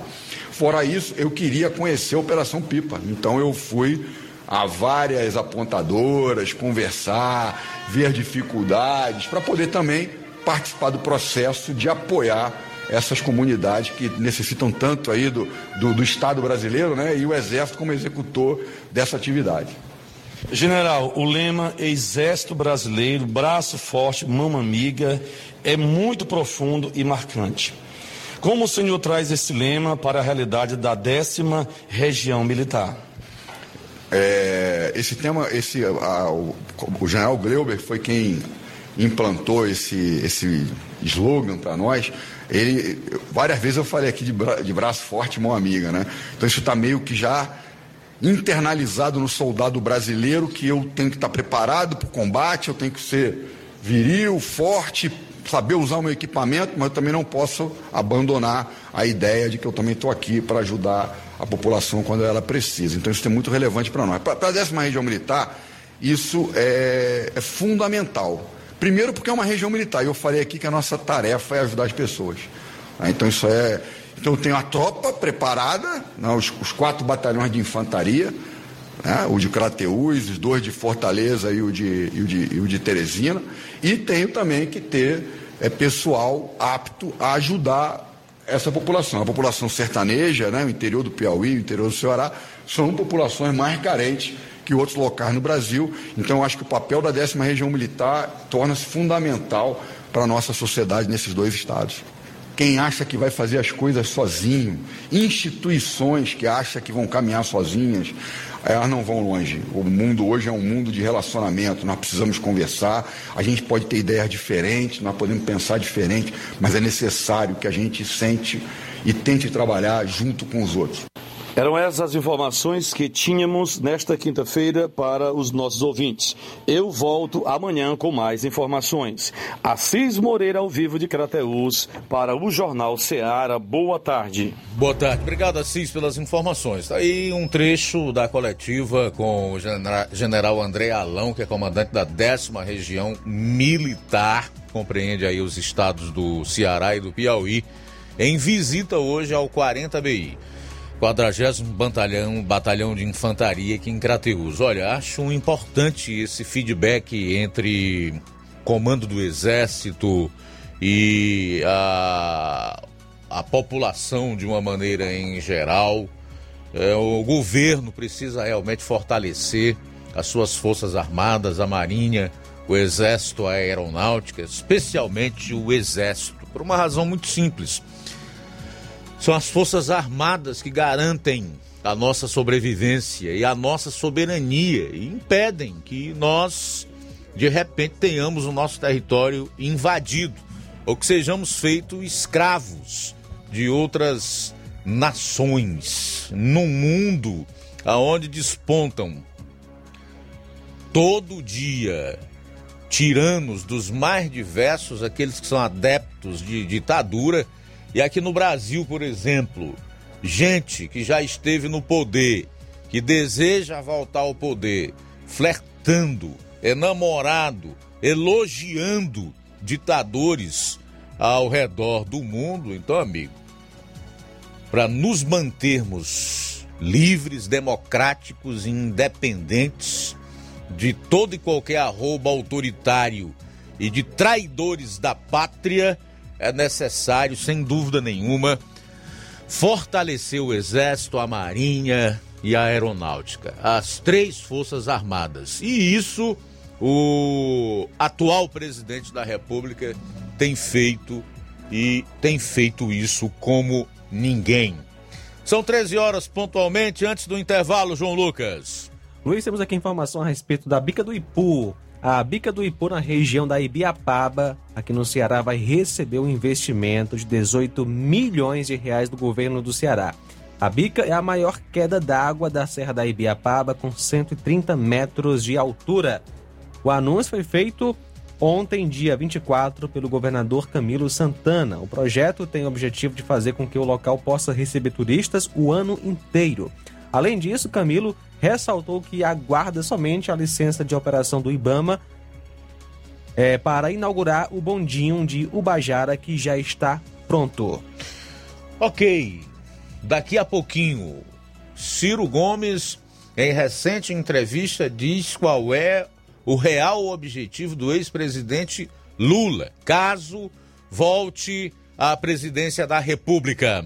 Fora isso, eu queria conhecer a Operação Pipa. Então eu fui a várias apontadoras, conversar, ver dificuldades, para poder também participar do processo de apoiar essas comunidades que necessitam tanto aí do, do, do Estado brasileiro né, e o Exército como executor dessa atividade. General, o lema Exército Brasileiro, braço forte, mão amiga, é muito profundo e marcante. Como o senhor traz esse lema para a realidade da décima região militar? É, esse tema, esse, a, o, o, general Gleuber foi quem implantou esse, esse slogan para nós. Ele, várias vezes eu falei aqui de, bra, de braço forte, mão amiga, né? Então isso está meio que já internalizado no soldado brasileiro que eu tenho que estar tá preparado para o combate, eu tenho que ser viril, forte, saber usar o meu equipamento, mas eu também não posso abandonar a ideia de que eu também estou aqui para ajudar a população quando ela precisa. Então isso é muito relevante para nós. Para a décima região militar, isso é, é, fundamental. Primeiro porque é uma região militar. E eu falei aqui que a nossa tarefa é ajudar as pessoas. Né? Então isso é. Então eu tenho a tropa preparada, né? os, os quatro batalhões de infantaria, né? o de Crateús, os dois de Fortaleza e o de, e o de, e o de Teresina, e tenho também que ter é, pessoal apto a ajudar essa população. A população sertaneja, né? o interior do Piauí, o interior do Ceará, são populações mais carentes que outros locais no Brasil. Então, acho que o papel da décima região militar torna-se fundamental para a nossa sociedade nesses dois estados. Quem acha que vai fazer as coisas sozinho, instituições que acham que vão caminhar sozinhas, elas não vão longe. O mundo hoje é um mundo de relacionamento, nós precisamos conversar, a gente pode ter ideias diferentes, nós podemos pensar diferente, mas é necessário que a gente sente e tente trabalhar junto com os outros. Eram essas as informações que tínhamos nesta quinta-feira para os nossos ouvintes. Eu volto amanhã com mais informações. Assis Moreira ao vivo de Crateús para o Jornal Seara. Boa tarde. Boa tarde. Obrigado, Assis, pelas informações. Tá aí um trecho da coletiva com o general André Alão, que é comandante da décima região militar, compreende aí os estados do Ceará e do Piauí em visita hoje ao 40 BI. 40 Batalhão, Batalhão de Infantaria aqui em Crateus. Olha, acho importante esse feedback entre comando do Exército e a, a população de uma maneira em geral. É, o governo precisa realmente fortalecer as suas forças armadas, a Marinha, o Exército, a Aeronáutica, especialmente o Exército, por uma razão muito simples são as Forças Armadas que garantem a nossa sobrevivência e a nossa soberania e impedem que nós, de repente, tenhamos o nosso território invadido ou que sejamos feitos escravos de outras nações num mundo aonde despontam todo dia tiranos dos mais diversos, aqueles que são adeptos de ditadura e aqui no Brasil, por exemplo, gente que já esteve no poder, que deseja voltar ao poder, flertando, enamorado, elogiando ditadores ao redor do mundo. Então, amigo, para nos mantermos livres, democráticos e independentes de todo e qualquer arroba autoritário e de traidores da pátria, é necessário, sem dúvida nenhuma, fortalecer o Exército, a Marinha e a Aeronáutica, as três Forças Armadas. E isso o atual presidente da República tem feito e tem feito isso como ninguém. São 13 horas pontualmente antes do intervalo, João Lucas. Luiz, temos aqui informação a respeito da Bica do Ipu. A Bica do Ipu, na região da Ibiapaba, aqui no Ceará, vai receber um investimento de 18 milhões de reais do governo do Ceará. A bica é a maior queda d'água da Serra da Ibiapaba, com 130 metros de altura. O anúncio foi feito ontem, dia 24, pelo governador Camilo Santana. O projeto tem o objetivo de fazer com que o local possa receber turistas o ano inteiro. Além disso, Camilo ressaltou que aguarda somente a licença de operação do IBAMA é, para inaugurar o bondinho de Ubajara, que já está pronto. Ok, daqui a pouquinho, Ciro Gomes, em recente entrevista, diz qual é o real objetivo do ex-presidente Lula, caso volte à presidência da República.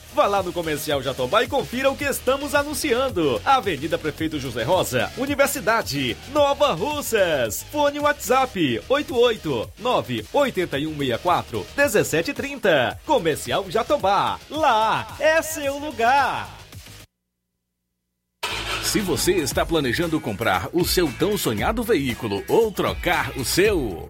Vá lá no Comercial Jatobá e confira o que estamos anunciando. Avenida Prefeito José Rosa, Universidade, Nova Russas. Fone WhatsApp 889 8164 1730. Comercial Jatobá. Lá é seu lugar. Se você está planejando comprar o seu tão sonhado veículo ou trocar o seu,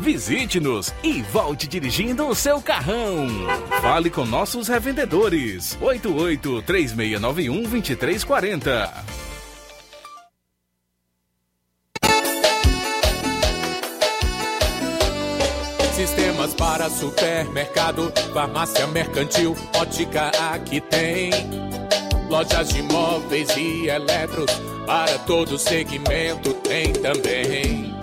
Visite-nos e volte dirigindo o seu carrão. Fale com nossos revendedores. 88 3691 2340. Sistemas para supermercado, farmácia mercantil, ótica aqui tem. Lojas de móveis e eletros, para todo segmento tem também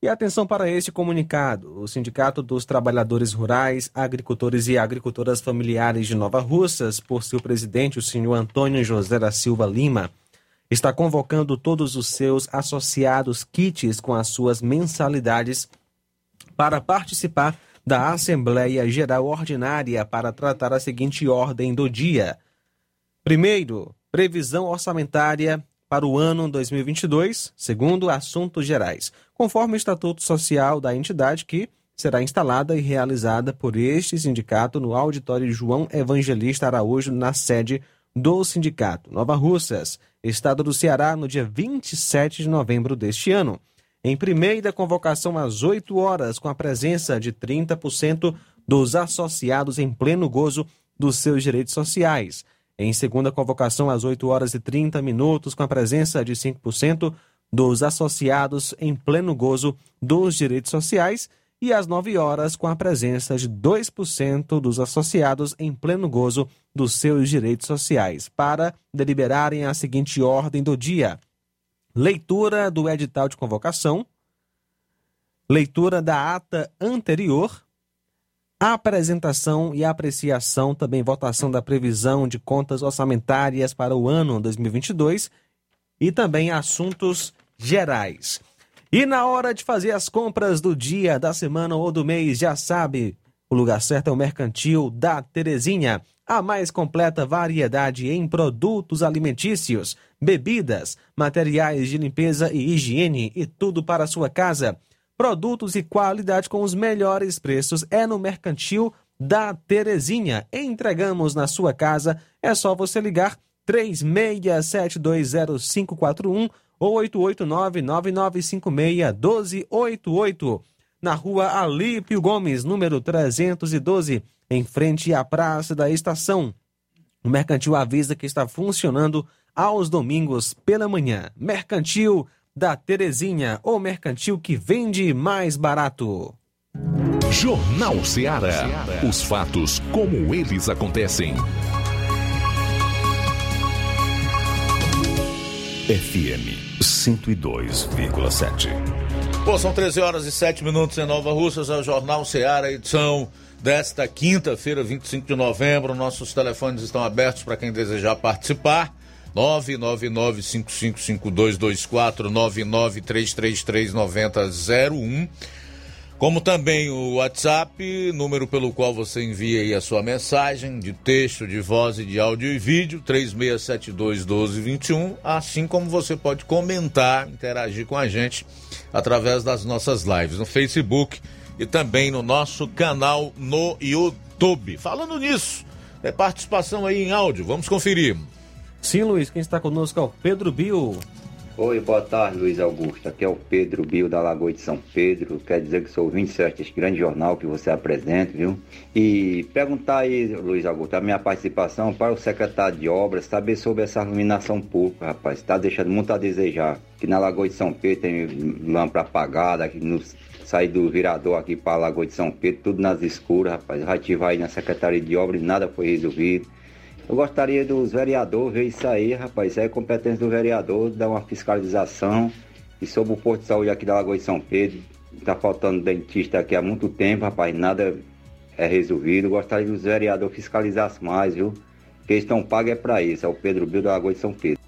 E atenção para este comunicado. O Sindicato dos Trabalhadores Rurais, Agricultores e Agricultoras Familiares de Nova Russas, por seu presidente, o senhor Antônio José da Silva Lima, está convocando todos os seus associados kits com as suas mensalidades para participar da Assembleia Geral Ordinária para tratar a seguinte ordem do dia. Primeiro, previsão orçamentária para o ano 2022, segundo assuntos gerais, conforme o Estatuto Social da entidade que será instalada e realizada por este sindicato no auditório João Evangelista Araújo, na sede do sindicato Nova Russas, estado do Ceará, no dia 27 de novembro deste ano. Em primeira convocação às 8 horas, com a presença de 30% dos associados em pleno gozo dos seus direitos sociais. Em segunda convocação, às 8 horas e 30 minutos, com a presença de 5% dos associados em pleno gozo dos direitos sociais. E às 9 horas, com a presença de 2% dos associados em pleno gozo dos seus direitos sociais, para deliberarem a seguinte ordem do dia: leitura do edital de convocação, leitura da ata anterior. Apresentação e apreciação, também votação da previsão de contas orçamentárias para o ano 2022 e também assuntos gerais. E na hora de fazer as compras do dia, da semana ou do mês, já sabe, o lugar certo é o Mercantil da Terezinha. A mais completa variedade em produtos alimentícios, bebidas, materiais de limpeza e higiene e tudo para a sua casa produtos e qualidade com os melhores preços é no Mercantil da Terezinha. Entregamos na sua casa. É só você ligar 36720541 ou 889-9956-1288. Na rua Alípio Gomes, número 312, em frente à Praça da Estação. O Mercantil avisa que está funcionando aos domingos pela manhã. Mercantil da Terezinha, o mercantil que vende mais barato. Jornal Ceará. Os fatos como eles acontecem. FM 102,7. Pô, são 13 horas e 7 minutos em Nova Russas, é o Jornal Ceará, edição desta quinta-feira, 25 de novembro. Nossos telefones estão abertos para quem desejar participar. 999-555224, 993339001. Como também o WhatsApp, número pelo qual você envia aí a sua mensagem de texto, de voz e de áudio e vídeo, 36721221, assim como você pode comentar, interagir com a gente através das nossas lives no Facebook e também no nosso canal no YouTube. Falando nisso, é participação aí em áudio, vamos conferir. Sim, Luiz, quem está conosco é o Pedro Bill. Oi, boa tarde, Luiz Augusto. Aqui é o Pedro Bill da Lagoa de São Pedro. Quer dizer que sou 27 deste grande jornal que você apresenta, viu? E perguntar aí, Luiz Augusto, a minha participação para o secretário de obras saber sobre essa iluminação pública, rapaz. Está deixando muito a desejar. Que na Lagoa de São Pedro tem lâmpada apagada, aqui no sair do virador aqui para a Lagoa de São Pedro, tudo nas escuras, rapaz. Já tive aí na Secretaria de Obras e nada foi resolvido. Eu gostaria dos vereadores ver isso aí, rapaz. Isso aí é competência do vereador, dar uma fiscalização. E sobre o posto de saúde aqui da Lagoa de São Pedro, tá faltando dentista aqui há muito tempo, rapaz. Nada é resolvido. Gostaria que os vereadores fiscalizassem mais, viu? Porque eles estão pagos é para isso. É o Pedro Bill da Lagoa de São Pedro.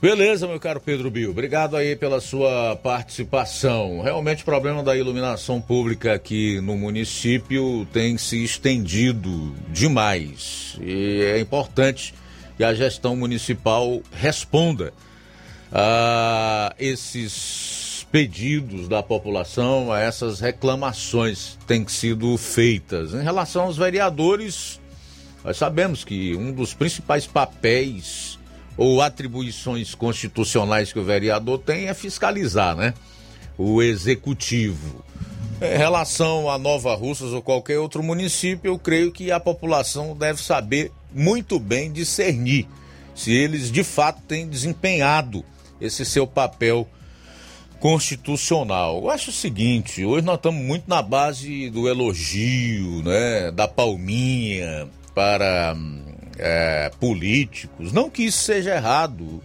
Beleza, meu caro Pedro Bill. Obrigado aí pela sua participação. Realmente o problema da iluminação pública aqui no município tem se estendido demais. E é importante que a gestão municipal responda a esses pedidos da população, a essas reclamações que têm sido feitas. Em relação aos vereadores, nós sabemos que um dos principais papéis ou atribuições constitucionais que o vereador tem é fiscalizar, né? O executivo. Em relação a Nova Russas ou qualquer outro município, eu creio que a população deve saber muito bem discernir se eles de fato têm desempenhado esse seu papel constitucional. Eu acho o seguinte, hoje nós estamos muito na base do elogio, né, da palminha para é, políticos. Não que isso seja errado.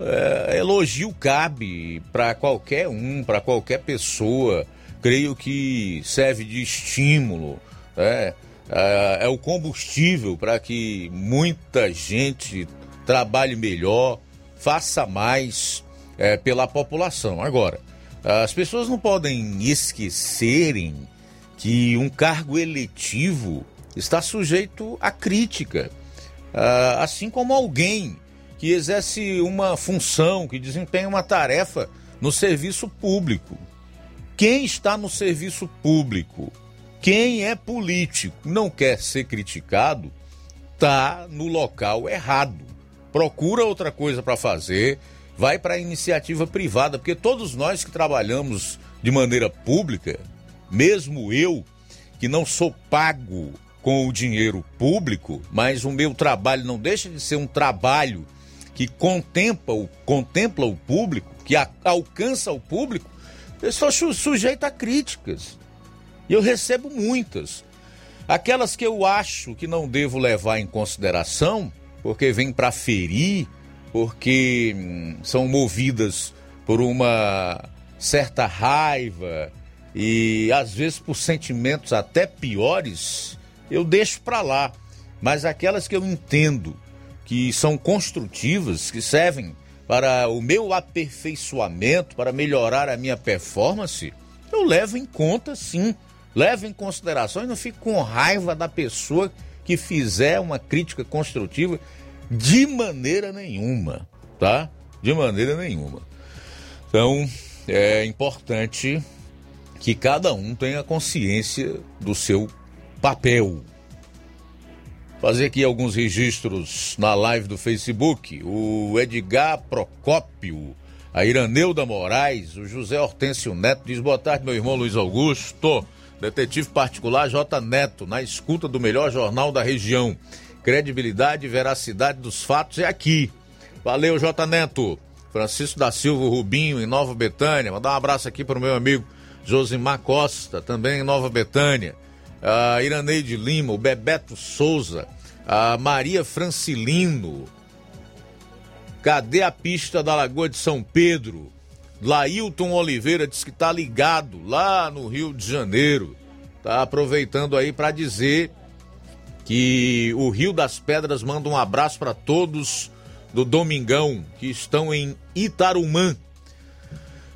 É, elogio cabe para qualquer um, para qualquer pessoa. Creio que serve de estímulo. Né? É, é o combustível para que muita gente trabalhe melhor, faça mais é, pela população. Agora, as pessoas não podem esquecerem que um cargo eletivo está sujeito à crítica, ah, assim como alguém que exerce uma função, que desempenha uma tarefa no serviço público. Quem está no serviço público, quem é político, não quer ser criticado, está no local errado. Procura outra coisa para fazer, vai para a iniciativa privada, porque todos nós que trabalhamos de maneira pública, mesmo eu, que não sou pago com o dinheiro público, mas o meu trabalho não deixa de ser um trabalho que contempla o, contempla o público, que a, alcança o público, eu sou sujeito a críticas. E eu recebo muitas. Aquelas que eu acho que não devo levar em consideração, porque vêm para ferir, porque hum, são movidas por uma certa raiva e às vezes por sentimentos até piores, eu deixo para lá. Mas aquelas que eu entendo que são construtivas, que servem para o meu aperfeiçoamento, para melhorar a minha performance, eu levo em conta sim, levo em consideração e não fico com raiva da pessoa que fizer uma crítica construtiva de maneira nenhuma, tá? De maneira nenhuma. Então, é importante que cada um tenha consciência do seu papel. Fazer aqui alguns registros na live do Facebook. O Edgar Procópio, a Iraneuda Moraes, o José Hortêncio Neto diz boa tarde, meu irmão Luiz Augusto. Detetive particular J. Neto, na escuta do melhor jornal da região. Credibilidade e veracidade dos fatos é aqui. Valeu, J. Neto. Francisco da Silva Rubinho, em Nova Betânia. Mandar um abraço aqui para o meu amigo Josimar Costa, também em Nova Betânia a Iraneide Lima, o Bebeto Souza, a Maria Francilino. Cadê a pista da Lagoa de São Pedro? Lailton Oliveira diz que está ligado lá no Rio de Janeiro. Tá aproveitando aí para dizer que o Rio das Pedras manda um abraço para todos do Domingão que estão em Itarumã.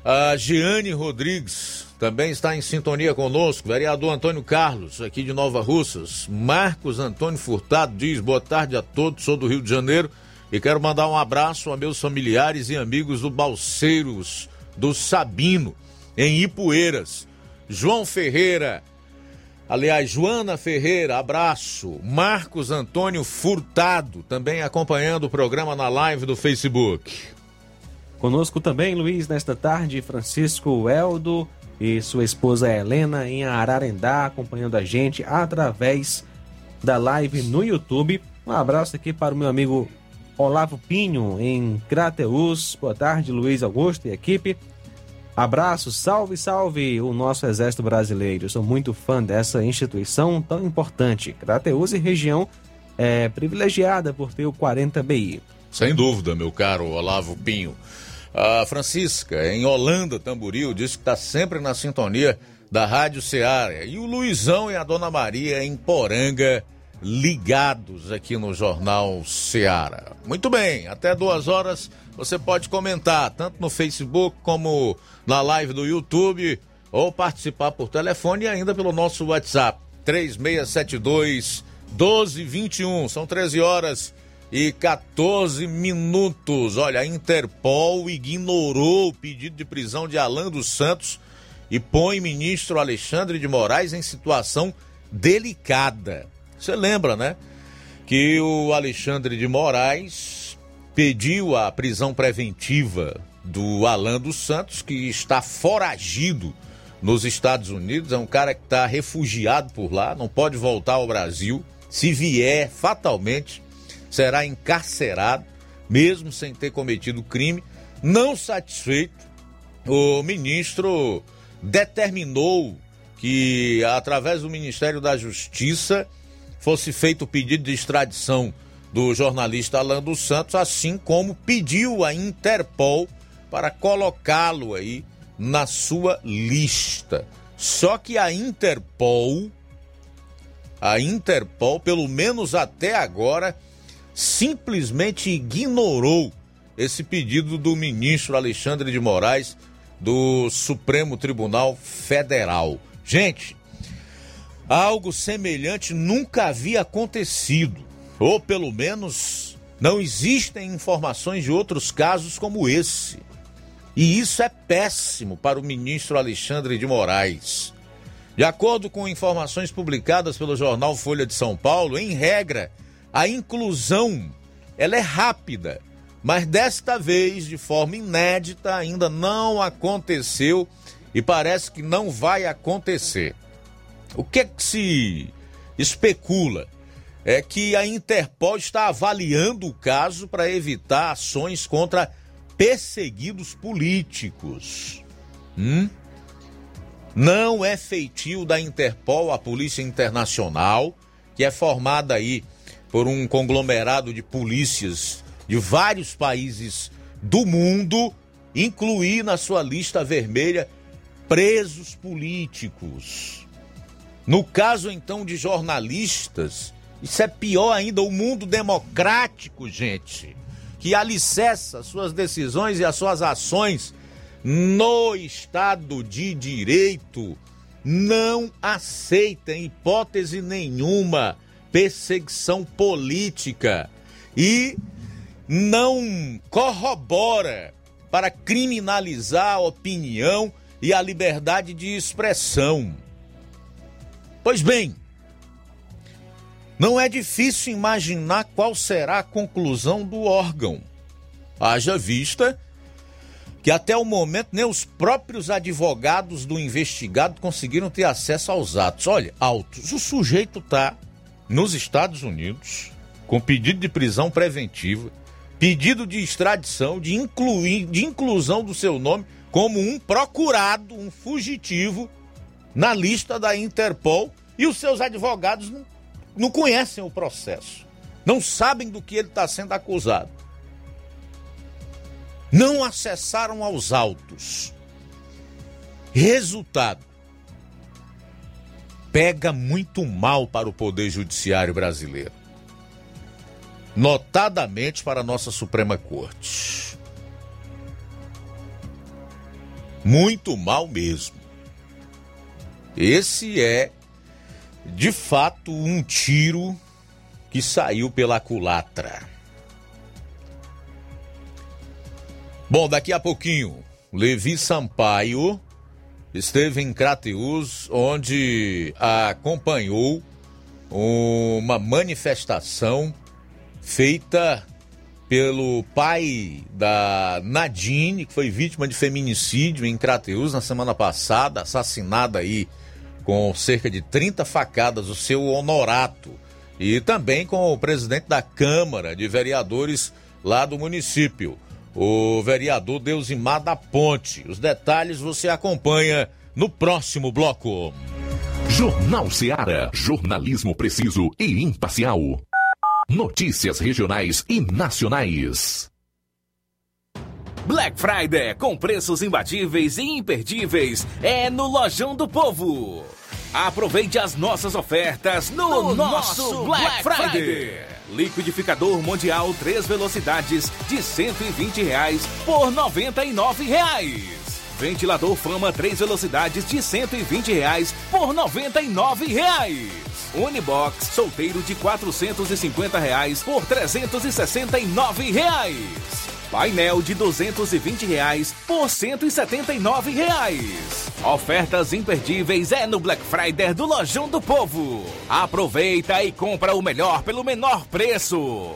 A Giane Rodrigues também está em sintonia conosco, vereador Antônio Carlos, aqui de Nova Russas. Marcos Antônio Furtado diz: boa tarde a todos, sou do Rio de Janeiro e quero mandar um abraço a meus familiares e amigos do Balseiros do Sabino, em Ipueiras. João Ferreira, aliás, Joana Ferreira, abraço. Marcos Antônio Furtado, também acompanhando o programa na live do Facebook. Conosco também, Luiz, nesta tarde, Francisco Eldo e sua esposa Helena em Ararendá, acompanhando a gente através da live no YouTube. Um abraço aqui para o meu amigo Olavo Pinho em Crateus. Boa tarde, Luiz Augusto e equipe. Abraço, salve, salve o nosso Exército Brasileiro. Eu sou muito fã dessa instituição tão importante. Crateus e região é privilegiada por ter o 40 BI. Sem dúvida, meu caro Olavo Pinho. A Francisca, em Holanda, Tamboril, diz que está sempre na sintonia da Rádio Ceará. E o Luizão e a Dona Maria, em Poranga, ligados aqui no Jornal Ceará. Muito bem, até duas horas você pode comentar, tanto no Facebook como na live do YouTube, ou participar por telefone e ainda pelo nosso WhatsApp, 3672 1221. São 13 horas e 14 minutos. Olha, a Interpol ignorou o pedido de prisão de Alan dos Santos e põe ministro Alexandre de Moraes em situação delicada. Você lembra, né? Que o Alexandre de Moraes pediu a prisão preventiva do Alan dos Santos, que está foragido nos Estados Unidos. É um cara que está refugiado por lá, não pode voltar ao Brasil. Se vier, fatalmente será encarcerado, mesmo sem ter cometido crime. Não satisfeito, o ministro determinou que, através do Ministério da Justiça, fosse feito o pedido de extradição do jornalista Alan dos Santos, assim como pediu a Interpol para colocá-lo aí na sua lista. Só que a Interpol, a Interpol, pelo menos até agora, simplesmente ignorou esse pedido do ministro Alexandre de Moraes do Supremo Tribunal Federal. Gente, algo semelhante nunca havia acontecido, ou pelo menos não existem informações de outros casos como esse. E isso é péssimo para o ministro Alexandre de Moraes. De acordo com informações publicadas pelo jornal Folha de São Paulo, em regra, a inclusão ela é rápida, mas desta vez, de forma inédita, ainda não aconteceu e parece que não vai acontecer. O que, é que se especula? É que a Interpol está avaliando o caso para evitar ações contra perseguidos políticos. Hum? Não é feitio da Interpol, a Polícia Internacional, que é formada aí por um conglomerado de polícias de vários países do mundo, incluir na sua lista vermelha presos políticos. No caso então de jornalistas, isso é pior ainda, o mundo democrático, gente que alicerça suas decisões e as suas ações no Estado de Direito, não aceita em hipótese nenhuma perseguição política e não corrobora para criminalizar a opinião e a liberdade de expressão. Pois bem, não é difícil imaginar qual será a conclusão do órgão. Haja vista que até o momento nem os próprios advogados do investigado conseguiram ter acesso aos atos. Olha, autos, o sujeito está nos Estados Unidos com pedido de prisão preventiva, pedido de extradição, de, incluir, de inclusão do seu nome como um procurado, um fugitivo na lista da Interpol e os seus advogados não não conhecem o processo, não sabem do que ele está sendo acusado, não acessaram aos autos. Resultado: pega muito mal para o Poder Judiciário brasileiro, notadamente para a nossa Suprema Corte. Muito mal mesmo. Esse é de fato um tiro que saiu pela culatra. Bom, daqui a pouquinho, Levi Sampaio esteve em Crateus, onde acompanhou uma manifestação feita pelo pai da Nadine, que foi vítima de feminicídio em Crateus na semana passada, assassinada aí com cerca de 30 facadas, o seu honorato. E também com o presidente da Câmara de Vereadores lá do município, o vereador Deusimar da Ponte. Os detalhes você acompanha no próximo bloco. Jornal Seara. Jornalismo preciso e imparcial. Notícias regionais e nacionais. Black Friday com preços imbatíveis e imperdíveis é no Lojão do Povo. Aproveite as nossas ofertas no, no nosso Black, Black Friday. Friday. Liquidificador Mundial 3 velocidades de 120 reais por 99 reais. Ventilador Fama 3 velocidades de 120 reais por 99 reais. Unibox solteiro de 450 reais por 369 reais. Painel de 220 reais por 179 reais. Ofertas imperdíveis é no Black Friday do Lojão do Povo. Aproveita e compra o melhor pelo menor preço.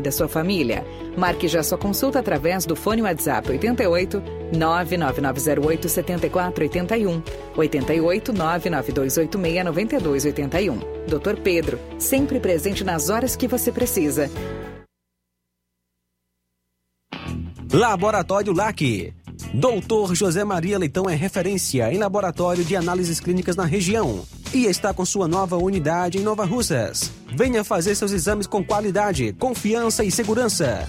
e da sua família. Marque já sua consulta através do fone WhatsApp 88 99908 7481 88 99286 9281. Dr. Pedro, sempre presente nas horas que você precisa. Laboratório LAC. Doutor José Maria Leitão é referência em laboratório de análises clínicas na região e está com sua nova unidade em Nova Russas. Venha fazer seus exames com qualidade, confiança e segurança.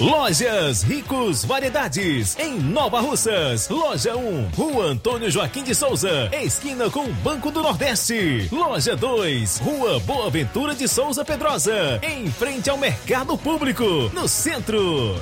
Lojas Ricos Variedades, em Nova Russas. Loja 1, Rua Antônio Joaquim de Souza, esquina com o Banco do Nordeste. Loja 2, Rua Boa Ventura de Souza Pedrosa, em frente ao Mercado Público, no centro.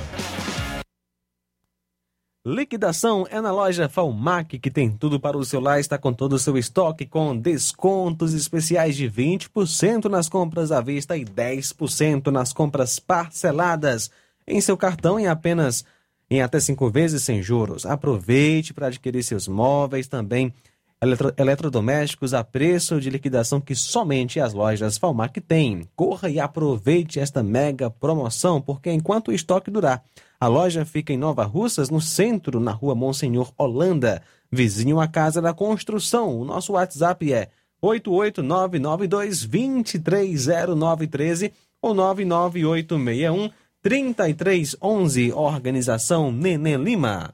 Liquidação é na loja Falmac, que tem tudo para o celular, está com todo o seu estoque, com descontos especiais de 20% nas compras à vista e 10% nas compras parceladas em seu cartão em apenas em até cinco vezes sem juros. Aproveite para adquirir seus móveis também eletro, eletrodomésticos a preço de liquidação que somente as lojas Falmac têm. Corra e aproveite esta mega promoção, porque enquanto o estoque durar, a loja fica em Nova Russas, no centro, na rua Monsenhor Holanda, vizinho à Casa da Construção. O nosso WhatsApp é 88922230913 ou 99861 3311, Organização Nenê Lima.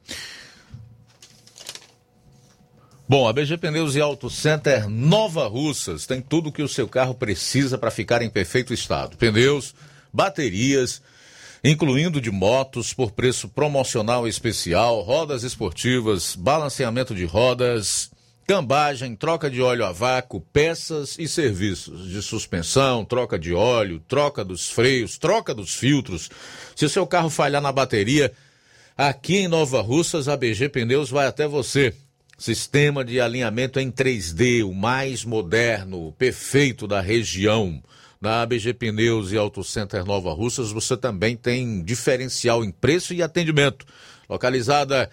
Bom, a BG Pneus e Auto Center Nova Russas tem tudo que o seu carro precisa para ficar em perfeito estado: pneus, baterias incluindo de motos por preço promocional especial, rodas esportivas, balanceamento de rodas, cambagem, troca de óleo a vácuo, peças e serviços de suspensão, troca de óleo, troca dos freios, troca dos filtros. Se o seu carro falhar na bateria, aqui em Nova Russas, a BG Pneus vai até você. Sistema de alinhamento em 3D, o mais moderno, perfeito da região. Na ABG Pneus e Auto Center Nova Russas, você também tem diferencial em preço e atendimento. Localizada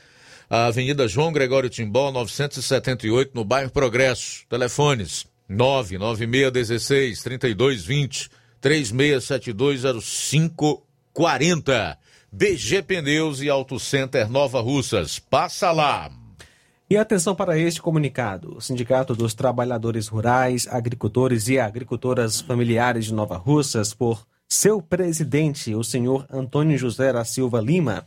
a Avenida João Gregório Timbó, 978, no bairro Progresso. Telefones 99616 3220 36720540. BG Pneus e Auto Center Nova Russas. Passa lá. E atenção para este comunicado. O Sindicato dos Trabalhadores Rurais, Agricultores e Agricultoras Familiares de Nova Russas, por seu presidente, o senhor Antônio José da Silva Lima,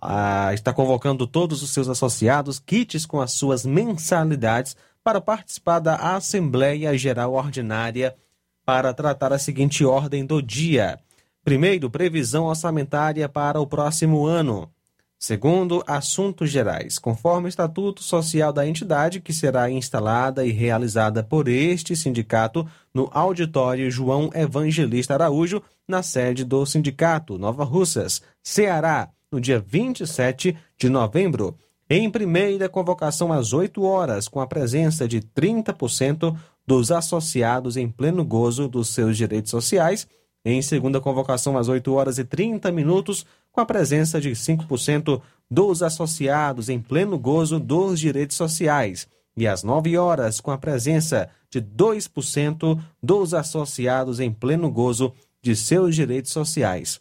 ah, está convocando todos os seus associados, kits com as suas mensalidades, para participar da Assembleia Geral Ordinária para tratar a seguinte ordem do dia. Primeiro, previsão orçamentária para o próximo ano. Segundo, assuntos gerais, conforme o Estatuto Social da entidade, que será instalada e realizada por este sindicato no auditório João Evangelista Araújo, na sede do sindicato Nova Russas, Ceará, no dia 27 de novembro. Em primeira convocação às 8 horas, com a presença de 30% dos associados em pleno gozo dos seus direitos sociais. Em segunda convocação às 8 horas e 30 minutos, com a presença de 5% dos associados em pleno gozo dos direitos sociais. E às 9 horas, com a presença de 2% dos associados em pleno gozo de seus direitos sociais.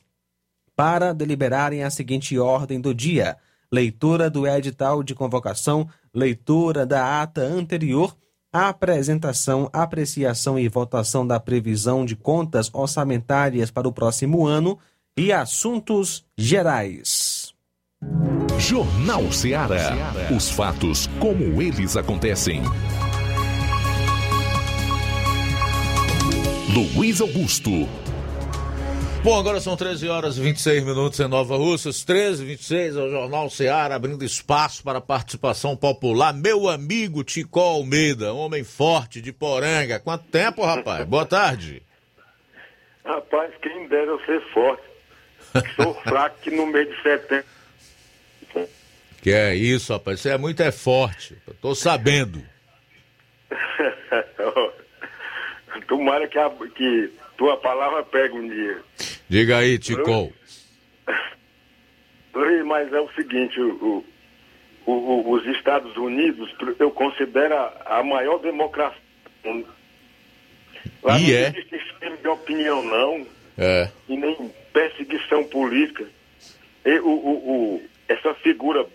Para deliberarem a seguinte ordem do dia: leitura do edital de convocação, leitura da ata anterior, apresentação, apreciação e votação da previsão de contas orçamentárias para o próximo ano e assuntos gerais. Jornal Ceará. Os fatos como eles acontecem. Luiz Augusto. Bom, agora são 13 horas e 26 minutos em Nova Russas, 13 e 26 é o Jornal Ceará, abrindo espaço para a participação popular. Meu amigo Tico Almeida, homem forte de Poranga. Quanto tempo, rapaz? Boa tarde. Rapaz, quem dera eu ser forte. Sou [laughs] fraco que no mês de setembro. Que é isso, rapaz? Você é muito é forte. Eu tô sabendo. [laughs] Tomara que, a, que tua palavra pegue um dia. Diga aí, Tico. Luiz, mas é o seguinte, o, o, o, os Estados Unidos, eu considero a, maior democracia. Lá E não é? existe sistema de opinião, não. É. E nem perseguição política. E, o, o, o, essa figura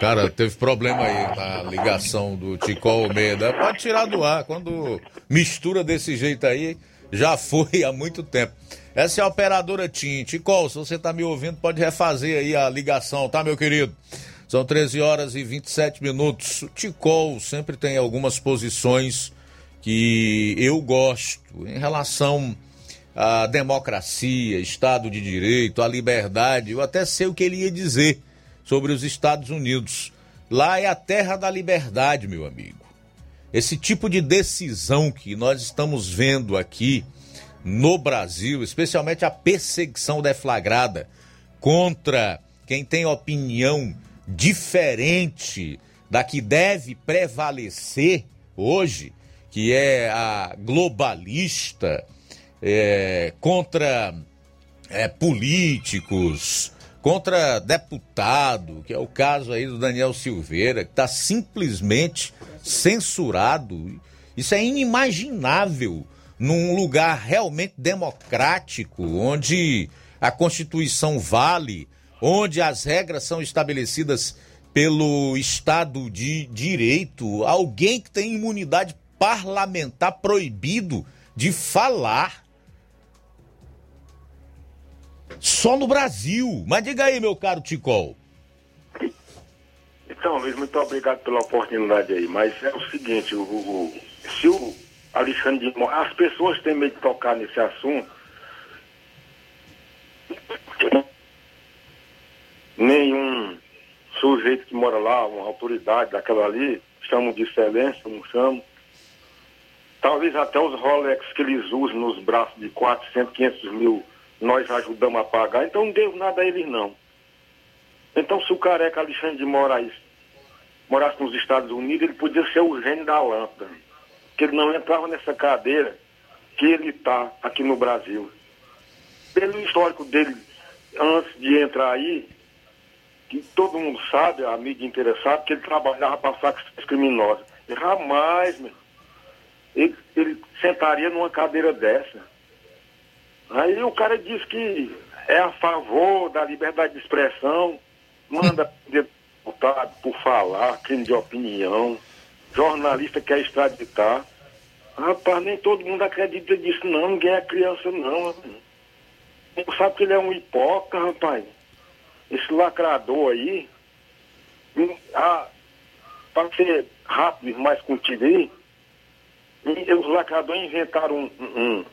Cara, teve problema aí na ligação do Tico Almeida. Pode tirar do ar. Quando mistura desse jeito aí, já foi há muito tempo. Essa é a operadora TIM. Tico, se você tá me ouvindo, pode refazer aí a ligação, tá, meu querido? São 13 horas e 27 minutos. O Ticol sempre tem algumas posições que eu gosto em relação à democracia, Estado de Direito, à liberdade. Eu até sei o que ele ia dizer sobre os Estados Unidos. Lá é a terra da liberdade, meu amigo. Esse tipo de decisão que nós estamos vendo aqui no Brasil, especialmente a perseguição deflagrada contra quem tem opinião diferente da que deve prevalecer hoje, que é a globalista, é, contra é, políticos, contra deputado, que é o caso aí do Daniel Silveira, que está simplesmente censurado. Isso é inimaginável num lugar realmente democrático, onde a Constituição vale, onde as regras são estabelecidas pelo Estado de Direito. Alguém que tem imunidade parlamentar proibido de falar. Só no Brasil. Mas diga aí, meu caro Ticol. Então, Luiz, muito obrigado pela oportunidade aí. Mas é o seguinte, o, o- se o, Alexandre de Moraes, as pessoas têm medo de tocar nesse assunto. Nenhum sujeito que mora lá, uma autoridade daquela ali, chamam de excelência, não chamam. Talvez até os Rolex que eles usam nos braços de 400, 500 mil, nós ajudamos a pagar. Então não devo nada a eles, não. Então, se o careca Alexandre de Moraes morasse nos Estados Unidos, ele podia ser o gênio da lâmpada. Que ele não entrava nessa cadeira que ele está aqui no Brasil. Pelo histórico dele, antes de entrar aí, que todo mundo sabe, a mídia interessada, que ele trabalhava para facções criminosas. Jamais, meu. Ele, ele sentaria numa cadeira dessa. Aí o cara diz que é a favor da liberdade de expressão, manda [laughs] deputado por falar, crime de opinião, jornalista quer extraditar. Rapaz, nem todo mundo acredita disso não, ninguém é criança não. Não sabe que ele é um hipócrita, rapaz. Esse lacrador aí, hum, ah, para ser rápido mais contigo aí, os lacradores inventaram um, um,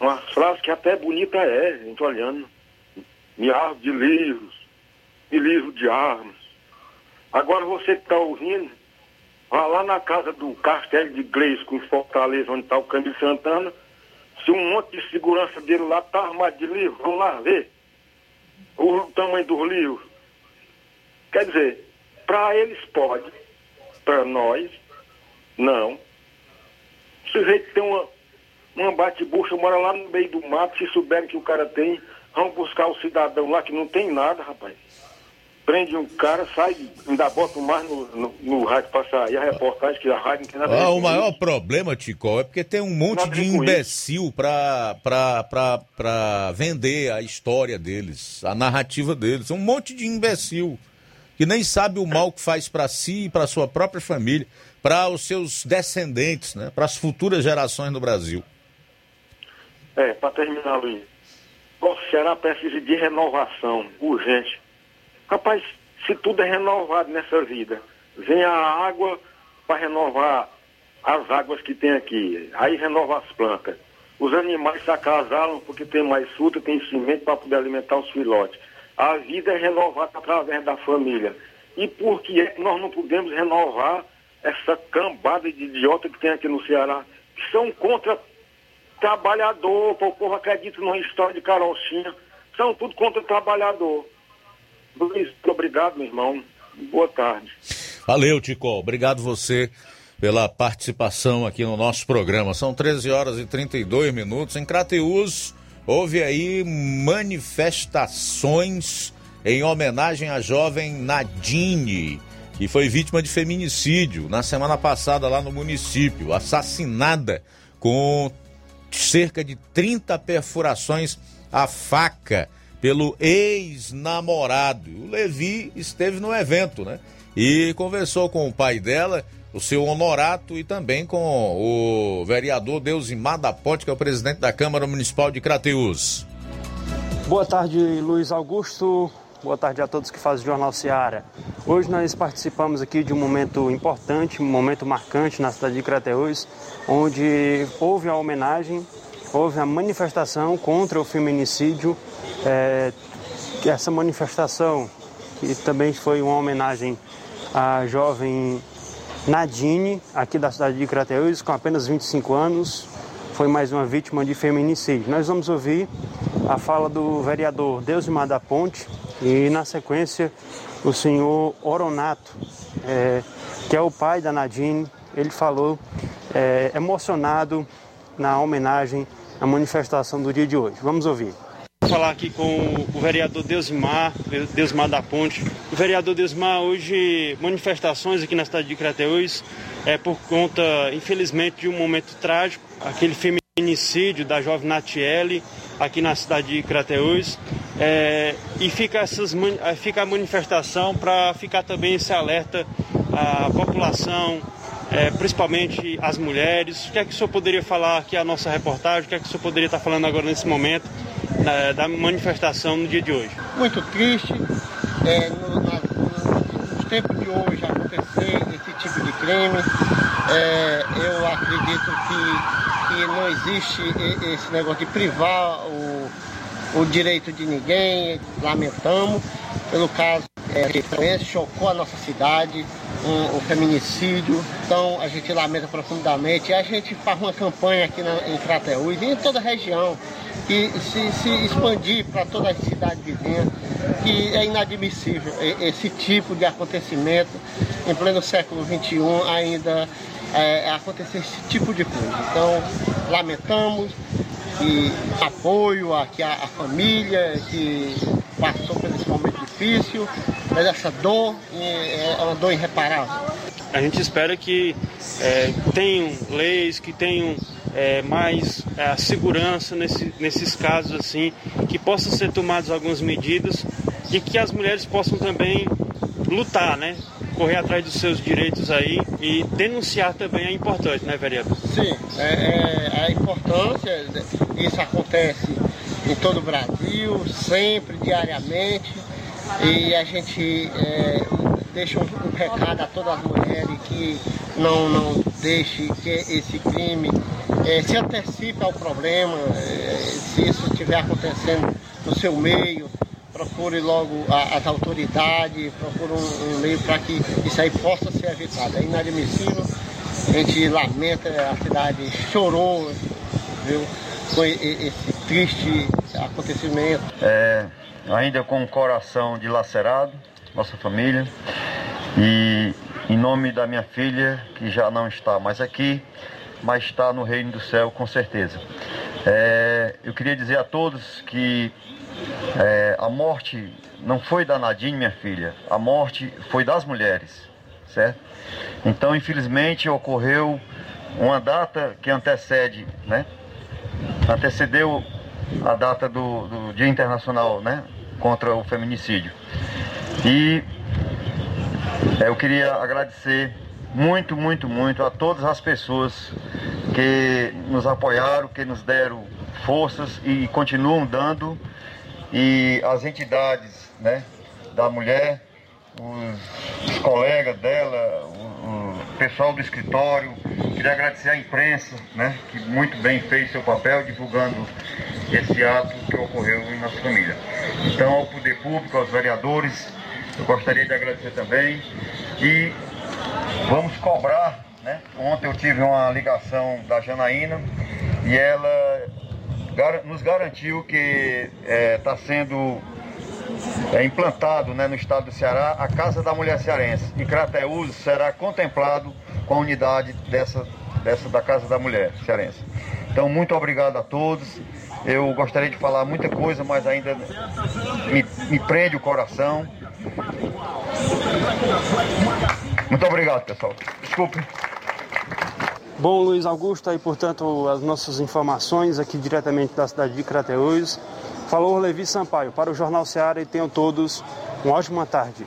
uma frase que até bonita é, a gente olhando. Me árvore de livros, me livro de armas. Agora você que está ouvindo, vá lá na casa do Castelo de Gleis, em Fortaleza, onde está o Camilo Santana, se um monte de segurança dele lá está armado de livro, vamos lá ver o tamanho dos livros. Quer dizer, para eles pode, para nós, não. O sujeito tem uma, uma bate-bucha, mora lá no meio do mato, se souberem que o cara tem, vão buscar o cidadão lá que não tem nada, rapaz. Prende um cara, sai, ainda bota mais no, no, no rádio pra sair a reportagem que a rádio não tem nada a ver Ah, o maior isso. problema, Tico, é porque tem um monte de imbecil pra, pra, pra, pra vender a história deles, a narrativa deles. Um monte de imbecil que nem sabe o mal que faz pra si e pra sua própria família, pra os seus descendentes, né? Para as futuras gerações no Brasil. É, para terminar, Luiz. O Ceará precisa de renovação, urgente. Rapaz, se tudo é renovado nessa vida, vem a água para renovar as águas que tem aqui, aí renova as plantas. Os animais se acasalam porque tem mais fruta, tem cimento para poder alimentar os filhotes. A vida é renovada através da família. E por que é que nós não podemos renovar essa cambada de idiota que tem aqui no Ceará, que são contra trabalhador, o povo acredita numa história de carochinha, são tudo contra trabalhador. Luiz, obrigado, meu irmão. Boa tarde. Valeu, Tico. Obrigado você pela participação aqui no nosso programa. São 13 horas e 32 minutos. Em Crateus, houve aí manifestações em homenagem à jovem Nadine, que foi vítima de feminicídio na semana passada lá no município, assassinada com cerca de 30 perfurações à faca pelo ex-namorado. O Levi esteve no evento, né? E conversou com o pai dela, o seu Honorato, e também com o vereador Deusimar da Ponte, que é o presidente da Câmara Municipal de Crateus. Boa tarde, Luiz Augusto. Boa tarde a todos que fazem o Jornal Seara. Hoje nós participamos aqui de um momento importante, um momento marcante na cidade de Crateús, onde houve a homenagem, houve a manifestação contra o feminicídio. É, essa manifestação, que também foi uma homenagem à jovem Nadine, aqui da cidade de Crateús, com apenas 25 anos, foi mais uma vítima de feminicídio. Nós vamos ouvir a fala do vereador Deusimar da Ponte e, na sequência, o senhor Oronato, é, que é o pai da Nadine. Ele falou é, emocionado na homenagem à manifestação do dia de hoje. Vamos ouvir. Vou falar aqui com o vereador Deusimar, Deusimar da Ponte. O vereador Deusimar, hoje, manifestações aqui na cidade de Crateús, é por conta, infelizmente, de um momento trágico, aquele feminicídio da jovem Natiele, aqui na cidade de Crateús. É, e fica, essas, fica a manifestação para ficar também esse alerta à população, é, principalmente às mulheres. O que é que o senhor poderia falar aqui a nossa reportagem? O que é que o senhor poderia estar falando agora nesse momento na, da manifestação no dia de hoje? Muito triste é, no, na, tempos de hoje acontecer esse tipo de crime. É, eu acredito que, que não existe esse negócio de privar o, o direito de ninguém. Lamentamos pelo caso é, que chocou a nossa cidade, um, o feminicídio. Então a gente lamenta profundamente. E a gente faz uma campanha aqui na, em Crateús e em toda a região que se, se expandir para toda a cidade vizinha, que é inadmissível e- esse tipo de acontecimento em pleno século XXI ainda é, acontecer esse tipo de coisa. Então, lamentamos e apoio aqui à, à família que passou por esse momento difícil, mas essa dor é é uma dor irreparável. A gente espera que é, tenham leis, que tenham é, mais é, segurança nesse- nesses casos assim, que possam ser tomadas algumas medidas e que as mulheres possam também lutar, né? Correr atrás dos seus direitos aí e denunciar também é importante, né, vereador? Sim, é, é a importância, isso acontece em todo o Brasil, sempre, diariamente, e a gente é, deixa um, um recado a todas as mulheres que não, não deixe que esse crime é, se antecipe ao problema, é, se isso estiver acontecendo no seu meio, procure logo a- as autoridades, procure um, um meio para que isso aí possa ser evitado. É inadmissível, a gente lamenta, a cidade chorou, viu, com esse triste acontecimento. É, ainda com o coração dilacerado, nossa família, e em nome da minha filha, que já não está mais aqui, mas está no reino do céu com certeza. É, eu queria dizer a todos que é, a morte não foi da Nadine, minha filha, a morte foi das mulheres, certo? Então, infelizmente, ocorreu uma data que antecede, né? Antecedeu a data do, do Dia Internacional, né? Contra o feminicídio. E eu queria agradecer muito, muito, muito a todas as pessoas que nos apoiaram, que nos deram forças e continuam dando, e as entidades né, da mulher, os, os colegas dela, o, o pessoal do escritório. Queria agradecer à imprensa, né, que muito bem fez seu papel divulgando esse ato que ocorreu em nossa família. Então, ao poder público, aos vereadores, eu gostaria de agradecer também e vamos cobrar, né? Ontem eu tive uma ligação da Janaína e ela nos garantiu que está sendo é, implantado né, no estado do Ceará a Casa da Mulher Cearense. E Crateús será contemplado com a unidade dessa, dessa da Casa da Mulher Cearense. Então, muito obrigado a todos. Eu gostaria de falar muita coisa, mas ainda me, me prende o coração. Muito obrigado, pessoal. Desculpe. Bom, Luiz Augusto, aí, portanto, as nossas informações aqui diretamente da cidade de Crateús. Falou Levi Sampaio para o Jornal Ceará e tenham todos uma ótima tarde.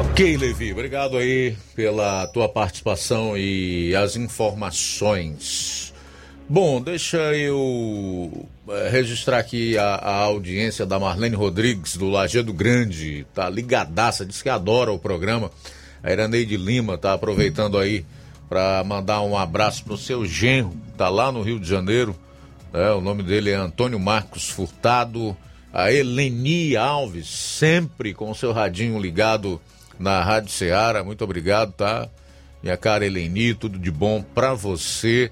Ok, Levi, obrigado aí pela tua participação e as informações. Bom, deixa eu eh, registrar aqui a, a audiência da Marlene Rodrigues, do Lajeado Grande, tá ligadaça, diz que adora o programa. A Iraneide Lima tá aproveitando aí para mandar um abraço pro seu genro, tá lá no Rio de Janeiro. né? o nome dele é Antônio Marcos Furtado. A Eleni Alves, sempre com o seu radinho ligado na Rádio Ceará. Muito obrigado, tá? Minha cara Eleni, tudo de bom pra você.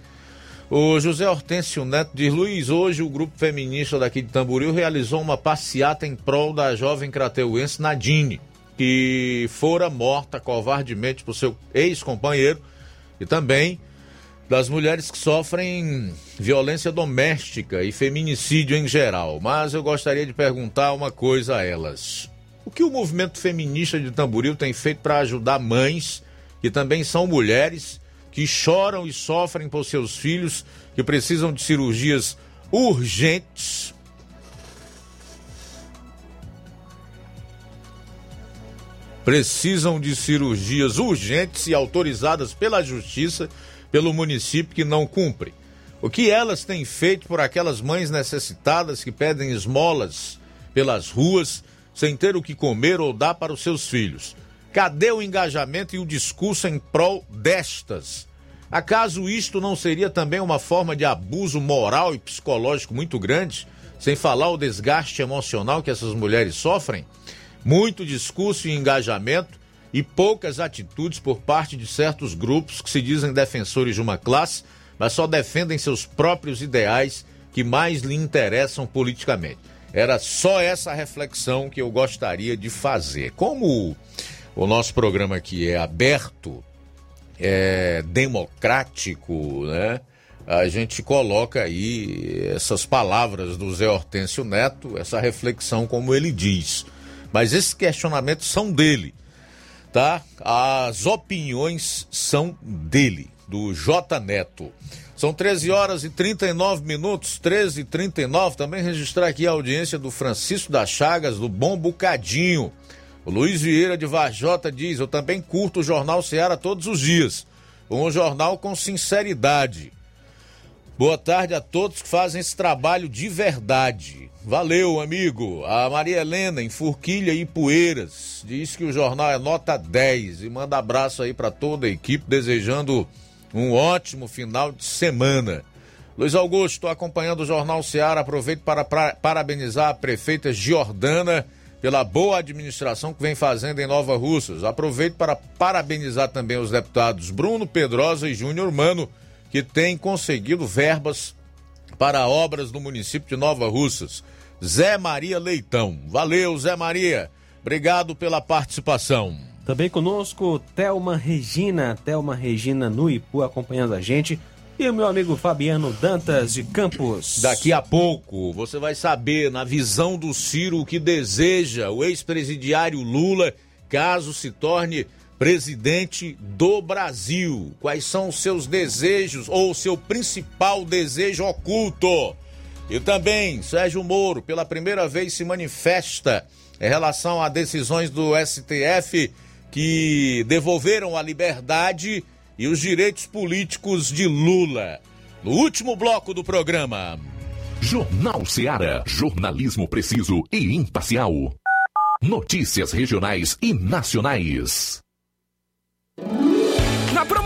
O José Hortêncio Neto diz: Luiz, hoje o grupo feminista daqui de Tamboril realizou uma passeata em prol da jovem crateuense Nadine, que fora morta covardemente por seu ex-companheiro e também das mulheres que sofrem violência doméstica e feminicídio em geral. Mas eu gostaria de perguntar uma coisa a elas. O que o movimento feminista de Tamboril tem feito para ajudar mães que também são mulheres que choram e sofrem por seus filhos que precisam de cirurgias urgentes? Precisam de cirurgias urgentes e autorizadas pela justiça pelo município que não cumpre. O que elas têm feito por aquelas mães necessitadas que pedem esmolas pelas ruas sem ter o que comer ou dar para os seus filhos? Cadê o engajamento e o discurso em prol destas? Acaso isto não seria também uma forma de abuso moral e psicológico muito grande? Sem falar o desgaste emocional que essas mulheres sofrem? Muito discurso e engajamento e poucas atitudes por parte de certos grupos que se dizem defensores de uma classe, mas só defendem seus próprios ideais que mais lhe interessam politicamente. Era só essa reflexão que eu gostaria de fazer. Como o nosso programa aqui é aberto, é democrático, né? A gente coloca aí essas palavras do Zé Hortêncio Neto, essa reflexão como ele diz. Mas esses questionamentos são dele, tá? As opiniões são dele, do J Neto. São 13 horas e 39 minutos, 13 e 39. Também registrar aqui a audiência do Francisco das Chagas, do Bom Bocadinho. O Luiz Vieira de Varjota diz: Eu também curto o Jornal Ceará todos os dias. Um jornal com sinceridade. Boa tarde a todos que fazem esse trabalho de verdade. Valeu, amigo. A Maria Helena, em Forquilha e Poeiras, diz que o jornal é nota 10 e manda abraço aí para toda a equipe, desejando um ótimo final de semana. Luiz Augusto, estou acompanhando o Jornal Ceará. Aproveito para parabenizar a prefeita Giordana pela boa administração que vem fazendo em Nova Russas. Aproveito para parabenizar também os deputados Bruno Pedrosa e Júnior Mano, que têm conseguido verbas para obras no município de Nova Russas. Zé Maria Leitão. Valeu, Zé Maria. Obrigado pela participação. Também conosco, Thelma Regina, Thelma Regina no Ipu acompanhando a gente. E o meu amigo Fabiano Dantas de Campos. Daqui a pouco você vai saber, na visão do Ciro, o que deseja o ex-presidiário Lula caso se torne presidente do Brasil. Quais são os seus desejos ou o seu principal desejo oculto? E também, Sérgio Moro, pela primeira vez, se manifesta em relação a decisões do STF que devolveram a liberdade e os direitos políticos de Lula. No último bloco do programa. Jornal Seara. Jornalismo preciso e imparcial. Notícias regionais e nacionais. Na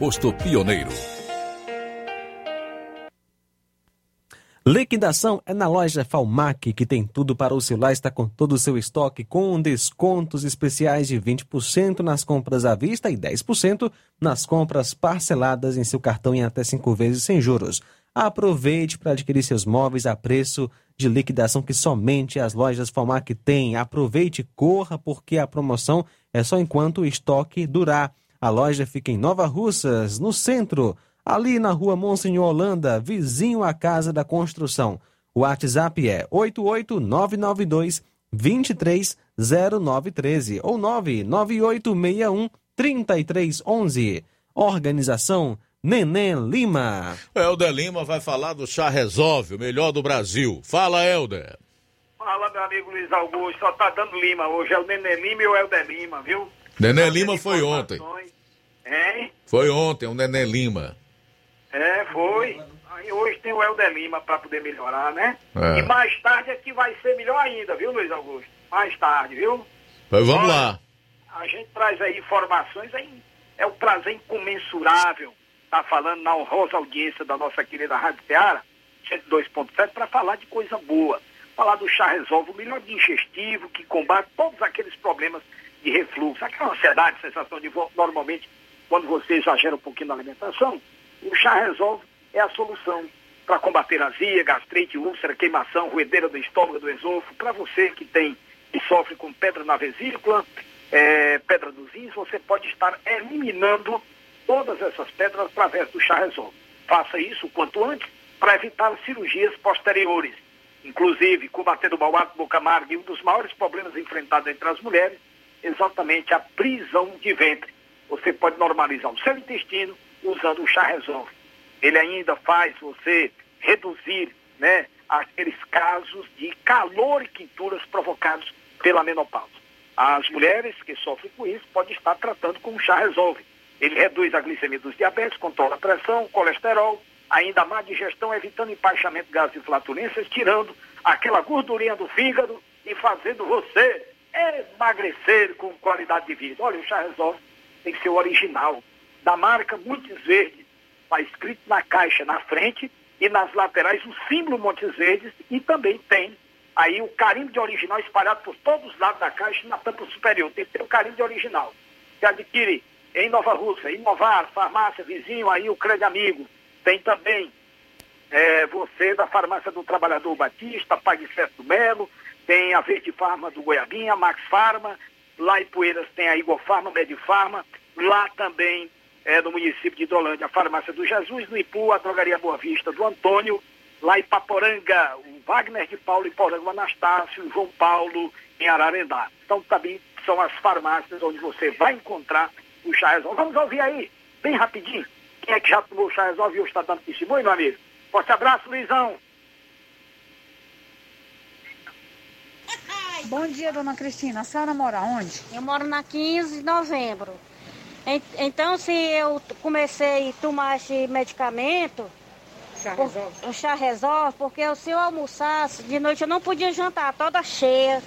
posto Pioneiro. Liquidação é na loja Falmac, que tem tudo para o celular, está com todo o seu estoque, com descontos especiais de 20% nas compras à vista e 10% nas compras parceladas em seu cartão em até 5 vezes sem juros. Aproveite para adquirir seus móveis a preço de liquidação que somente as lojas Falmac têm. Aproveite e corra, porque a promoção é só enquanto o estoque durar. A loja fica em Nova Russas, no centro, ali na rua Monsenhor Holanda, vizinho à Casa da Construção. O WhatsApp é 88992 230913 ou 99861 3311. Organização Neném Lima. O Helder Lima vai falar do Chá Resolve, o melhor do Brasil. Fala, Helder. Fala, meu amigo Luiz Augusto. Só tá dando Lima hoje. É o Neném Lima e o Helder Lima, viu? Neném Lima foi ontem. Hein? Foi ontem, o Neném Lima. É, foi. Aí hoje tem o Helder Lima para poder melhorar, né? É. E mais tarde é que vai ser melhor ainda, viu, Luiz Augusto? Mais tarde, viu? Pois vamos Olha, lá. A gente traz aí informações, aí é um prazer incomensurável estar falando na honrosa audiência da nossa querida Rádio Ceará, 102.7, para falar de coisa boa. Falar do chá resolve, o melhor digestivo que combate todos aqueles problemas de refluxo, aquela ansiedade, sensação de vo- normalmente quando você exagera um pouquinho na alimentação, o chá resolve é a solução para combater azia, gastrite, úlcera, queimação, ruedeira do estômago, do esôfago, para você que tem e sofre com pedra na vesícula, eh, pedra dos rins, você pode estar eliminando todas essas pedras através do chá resolve. Faça isso o quanto antes para evitar cirurgias posteriores. Inclusive, combatendo o mau amarga e um dos maiores problemas enfrentados entre as mulheres, exatamente a prisão de ventre. Você pode normalizar o seu intestino usando o chá resolve. Ele ainda faz você reduzir né, aqueles casos de calor e quinturas provocados pela menopausa. As mulheres que sofrem com isso podem estar tratando com o chá resolve. Ele reduz a glicemia dos diabetes, controla a pressão, colesterol, ainda má digestão, evitando empaixamento gases e flatulências, tirando aquela gordurinha do fígado e fazendo você emagrecer com qualidade de vida. Olha, o chá resolve tem que ser original, da marca Montes Verdes. Está escrito na caixa, na frente e nas laterais, o símbolo Montes Verdes e também tem aí o carimbo de original espalhado por todos os lados da caixa na tampa superior. Tem que ter o carimbo de original. Você adquire em Nova Rússia, Inovar, farmácia, vizinho, aí o Crédito Amigo. Tem também é, você da farmácia do Trabalhador Batista, Pague Certo Melo, tem a Verde Farma do Goiabinha, Max Farma, lá em Poeiras tem a Igor Farma, Medifarma, lá também é, no município de Hidrolândia, a farmácia do Jesus, no Ipu, a drogaria Boa Vista do Antônio, lá em Paporanga, o Wagner de Paulo em Poranga, Anastácio, João Paulo em Ararendá. Então também são as farmácias onde você vai encontrar o chá resolve. Vamos ouvir aí, bem rapidinho, quem é que já tomou o chá resolve e hoje está dando testemunho, meu amigo? Forte abraço, Luizão. Bom dia, dona Cristina. A senhora mora onde? Eu moro na 15 de novembro. Então, se eu comecei a tomar esse medicamento, chá resolve. o chá resolve, porque se eu almoçasse, de noite eu não podia jantar, toda cheia,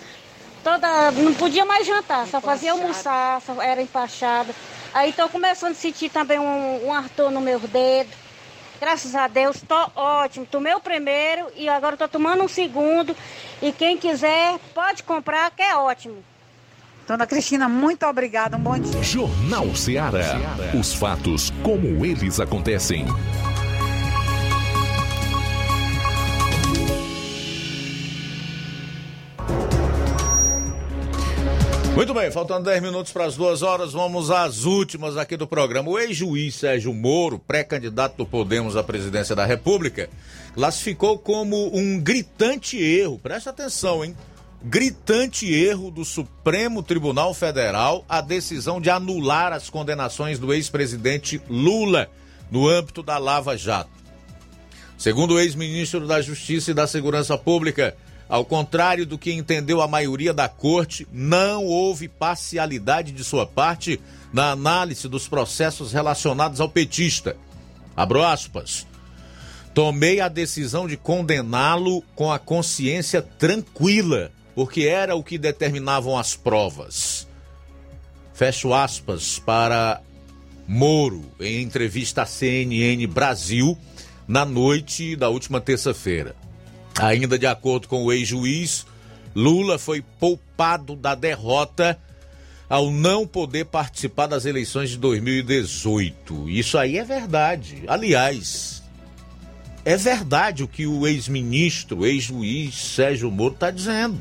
toda. não podia mais jantar, só fazia almoçar, só era empachada. Aí estou começando a sentir também um, um artor no meu dedo. Graças a Deus, estou ótimo. Tomei o primeiro e agora estou tomando um segundo. E quem quiser pode comprar, que é ótimo. Dona Cristina, muito obrigada. Um bom dia. Jornal Ceará. Os fatos como eles acontecem. Muito bem, faltando 10 minutos para as duas horas, vamos às últimas aqui do programa. O ex-juiz Sérgio Moro, pré-candidato do Podemos à presidência da República, classificou como um gritante erro, presta atenção, hein? Gritante erro do Supremo Tribunal Federal a decisão de anular as condenações do ex-presidente Lula no âmbito da Lava Jato. Segundo o ex-ministro da Justiça e da Segurança Pública, ao contrário do que entendeu a maioria da corte, não houve parcialidade de sua parte na análise dos processos relacionados ao petista. Abro aspas. Tomei a decisão de condená-lo com a consciência tranquila, porque era o que determinavam as provas. Fecho aspas para Moro em entrevista à CNN Brasil na noite da última terça-feira. Ainda de acordo com o ex-juiz, Lula foi poupado da derrota ao não poder participar das eleições de 2018. Isso aí é verdade. Aliás, é verdade o que o ex-ministro, ex-juiz Sérgio Moro está dizendo.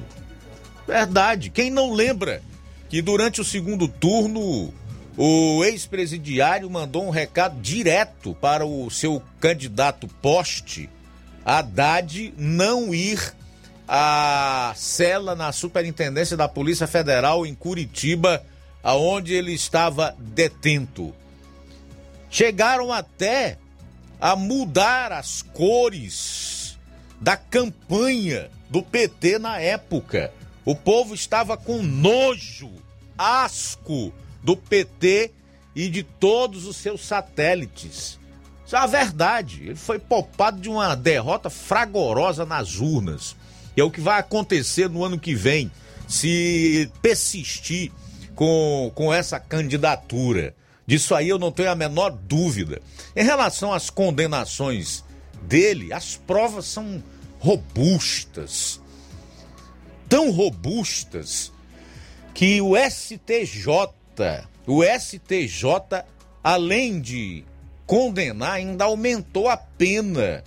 Verdade. Quem não lembra que durante o segundo turno o ex-presidiário mandou um recado direto para o seu candidato poste Haddad não ir à cela na Superintendência da Polícia Federal em Curitiba, aonde ele estava detento. Chegaram até a mudar as cores da campanha do PT na época. O povo estava com nojo, asco do PT e de todos os seus satélites. Isso é a verdade. Ele foi poupado de uma derrota fragorosa nas urnas. E é o que vai acontecer no ano que vem se persistir com, com essa candidatura. Disso aí eu não tenho a menor dúvida. Em relação às condenações dele, as provas são robustas. Tão robustas que o STJ, o STJ, além de condenar, ainda aumentou a pena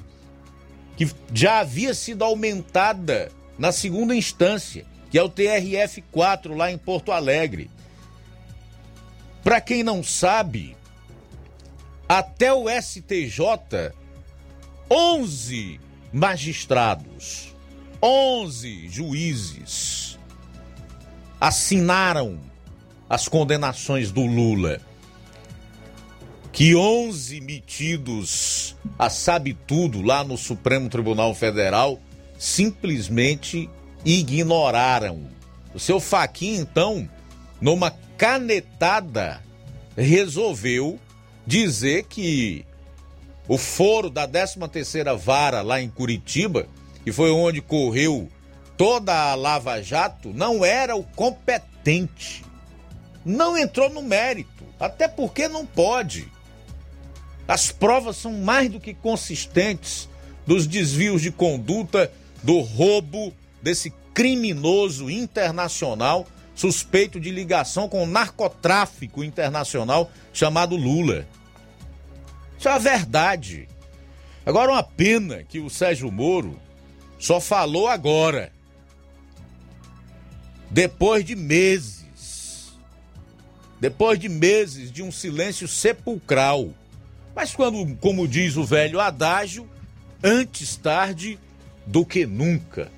que já havia sido aumentada na segunda instância, que é o TRF4 lá em Porto Alegre. Para quem não sabe, até o STJ, 11 magistrados, 11 juízes assinaram as condenações do Lula que 11 metidos a sabe tudo lá no Supremo Tribunal Federal simplesmente ignoraram. O seu Faquinha, então, numa canetada, resolveu dizer que o foro da 13ª Vara lá em Curitiba, que foi onde correu toda a Lava Jato, não era o competente. Não entrou no mérito, até porque não pode. As provas são mais do que consistentes dos desvios de conduta, do roubo, desse criminoso internacional suspeito de ligação com o narcotráfico internacional chamado Lula. Isso é a verdade. Agora, uma pena que o Sérgio Moro só falou agora. Depois de meses. Depois de meses de um silêncio sepulcral. Mas quando, como diz o velho adágio, antes tarde do que nunca.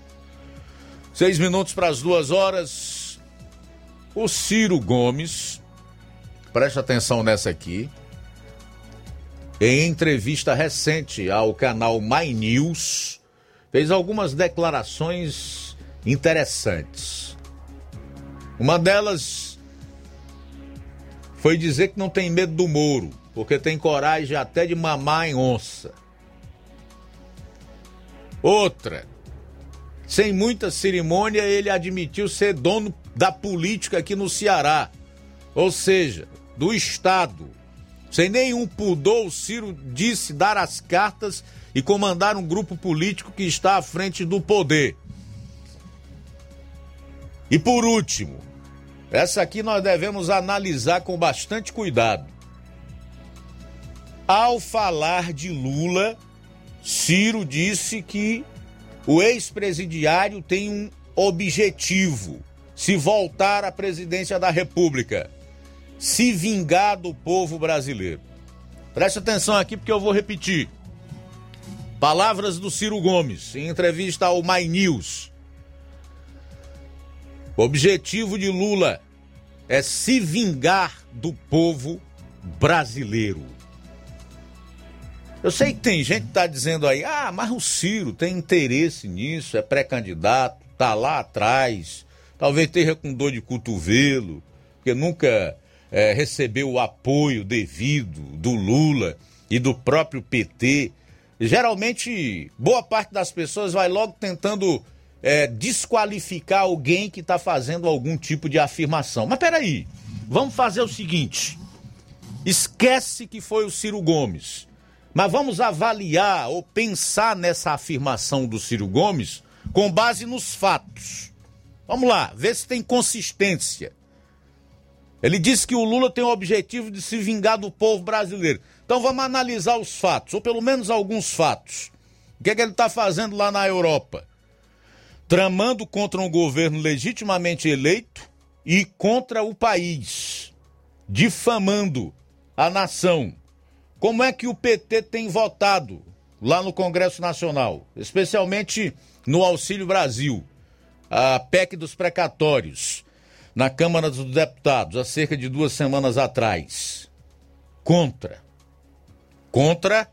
Seis minutos para as duas horas. O Ciro Gomes, preste atenção nessa aqui, em entrevista recente ao canal My News, fez algumas declarações interessantes. Uma delas foi dizer que não tem medo do Moro, porque tem coragem até de mamar em onça. Outra, sem muita cerimônia, ele admitiu ser dono da política aqui no Ceará, ou seja, do Estado. Sem nenhum pudor, o Ciro disse dar as cartas e comandar um grupo político que está à frente do poder. E por último, essa aqui nós devemos analisar com bastante cuidado. Ao falar de Lula, Ciro disse que o ex-presidiário tem um objetivo: se voltar à presidência da República, se vingar do povo brasileiro. Preste atenção aqui porque eu vou repetir. Palavras do Ciro Gomes em entrevista ao My News. O objetivo de Lula é se vingar do povo brasileiro. Eu sei que tem gente que está dizendo aí, ah, mas o Ciro tem interesse nisso, é pré-candidato, tá lá atrás, talvez esteja com dor de cotovelo, porque nunca é, recebeu o apoio devido do Lula e do próprio PT. Geralmente, boa parte das pessoas vai logo tentando é, desqualificar alguém que está fazendo algum tipo de afirmação. Mas peraí, vamos fazer o seguinte: esquece que foi o Ciro Gomes. Mas vamos avaliar ou pensar nessa afirmação do Ciro Gomes com base nos fatos. Vamos lá, ver se tem consistência. Ele disse que o Lula tem o objetivo de se vingar do povo brasileiro. Então vamos analisar os fatos, ou pelo menos alguns fatos. O que, é que ele está fazendo lá na Europa? Tramando contra um governo legitimamente eleito e contra o país, difamando a nação, como é que o PT tem votado lá no Congresso Nacional, especialmente no Auxílio Brasil, a PEC dos precatórios, na Câmara dos Deputados, há cerca de duas semanas atrás? Contra. Contra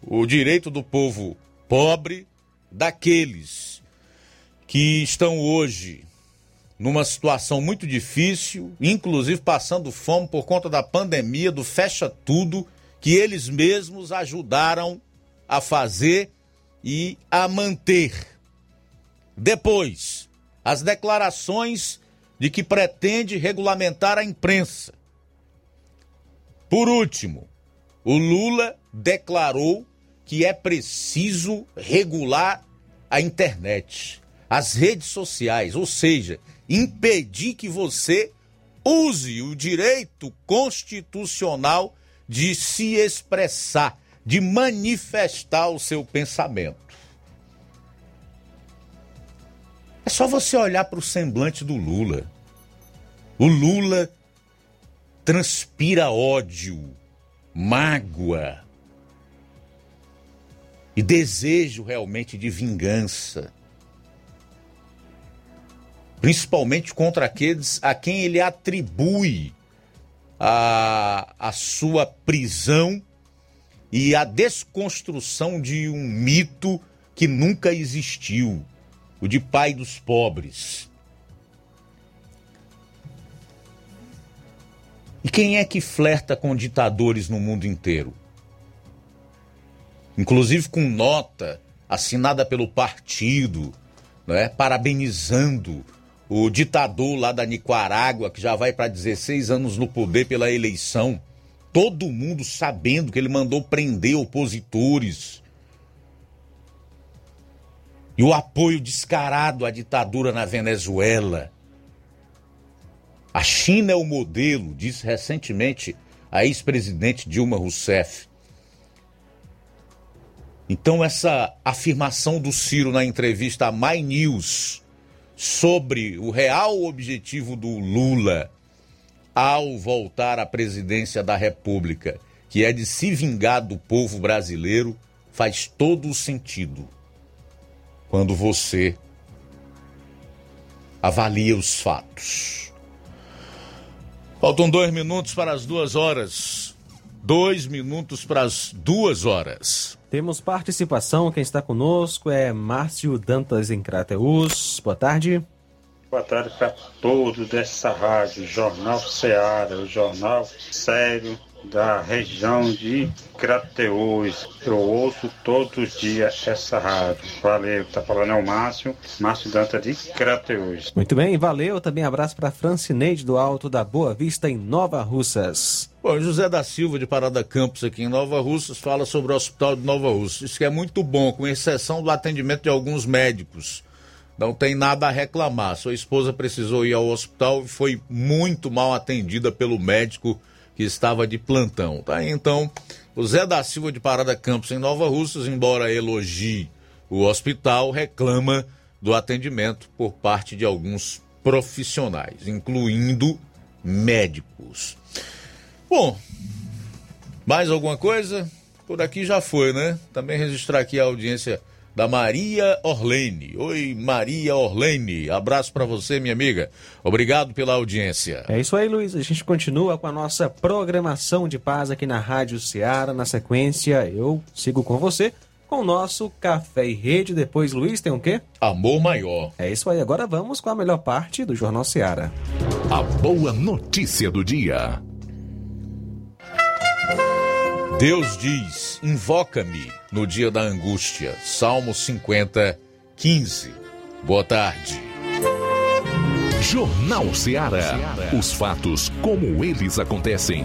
o direito do povo pobre, daqueles que estão hoje numa situação muito difícil, inclusive passando fome por conta da pandemia, do fecha tudo que eles mesmos ajudaram a fazer e a manter. Depois, as declarações de que pretende regulamentar a imprensa. Por último, o Lula declarou que é preciso regular a internet, as redes sociais, ou seja, impedir que você use o direito constitucional de se expressar, de manifestar o seu pensamento. É só você olhar para o semblante do Lula. O Lula transpira ódio, mágoa e desejo realmente de vingança. Principalmente contra aqueles a quem ele atribui a, a sua prisão e a desconstrução de um mito que nunca existiu o de pai dos pobres. E quem é que flerta com ditadores no mundo inteiro? Inclusive com nota assinada pelo partido, né, parabenizando o ditador lá da Nicarágua, que já vai para 16 anos no poder pela eleição, todo mundo sabendo que ele mandou prender opositores. E o apoio descarado à ditadura na Venezuela. A China é o modelo, disse recentemente a ex-presidente Dilma Rousseff. Então, essa afirmação do Ciro na entrevista à My News sobre o real objetivo do Lula ao voltar à presidência da República, que é de se vingar do povo brasileiro, faz todo o sentido. Quando você avalia os fatos. Faltam dois minutos para as duas horas. Dois minutos para as duas horas. Temos participação, quem está conosco é Márcio Dantas em Crateus. Boa tarde. Boa tarde para todos dessa rádio, Jornal Ceará, o jornal sério da região de Crateus. Eu ouço todos os dias essa rádio. Valeu, tá falando é o Márcio, Márcio Danta de Crateus. Muito bem, valeu. Também abraço para Francineide do Alto da Boa Vista em Nova Russas. Bom, José da Silva de Parada Campos aqui em Nova Russas fala sobre o Hospital de Nova Russas. Isso que é muito bom, com exceção do atendimento de alguns médicos. Não tem nada a reclamar. Sua esposa precisou ir ao hospital e foi muito mal atendida pelo médico que estava de plantão. Tá? Então, o Zé da Silva de Parada Campos em Nova Russas, embora elogie o hospital, reclama do atendimento por parte de alguns profissionais, incluindo médicos. Bom, mais alguma coisa? Por aqui já foi, né? Também registrar aqui a audiência da Maria Orlene. Oi, Maria Orlene. Abraço para você, minha amiga. Obrigado pela audiência. É isso aí, Luiz. A gente continua com a nossa programação de paz aqui na Rádio Ceará. Na sequência, eu sigo com você com o nosso Café e Rede. Depois, Luiz, tem o quê? Amor Maior. É isso aí. Agora vamos com a melhor parte do Jornal Ceará. A boa notícia do dia. Deus diz: Invoca-me no dia da angústia. Salmo 50, 15. Boa tarde. Jornal Ceará. Os fatos como eles acontecem.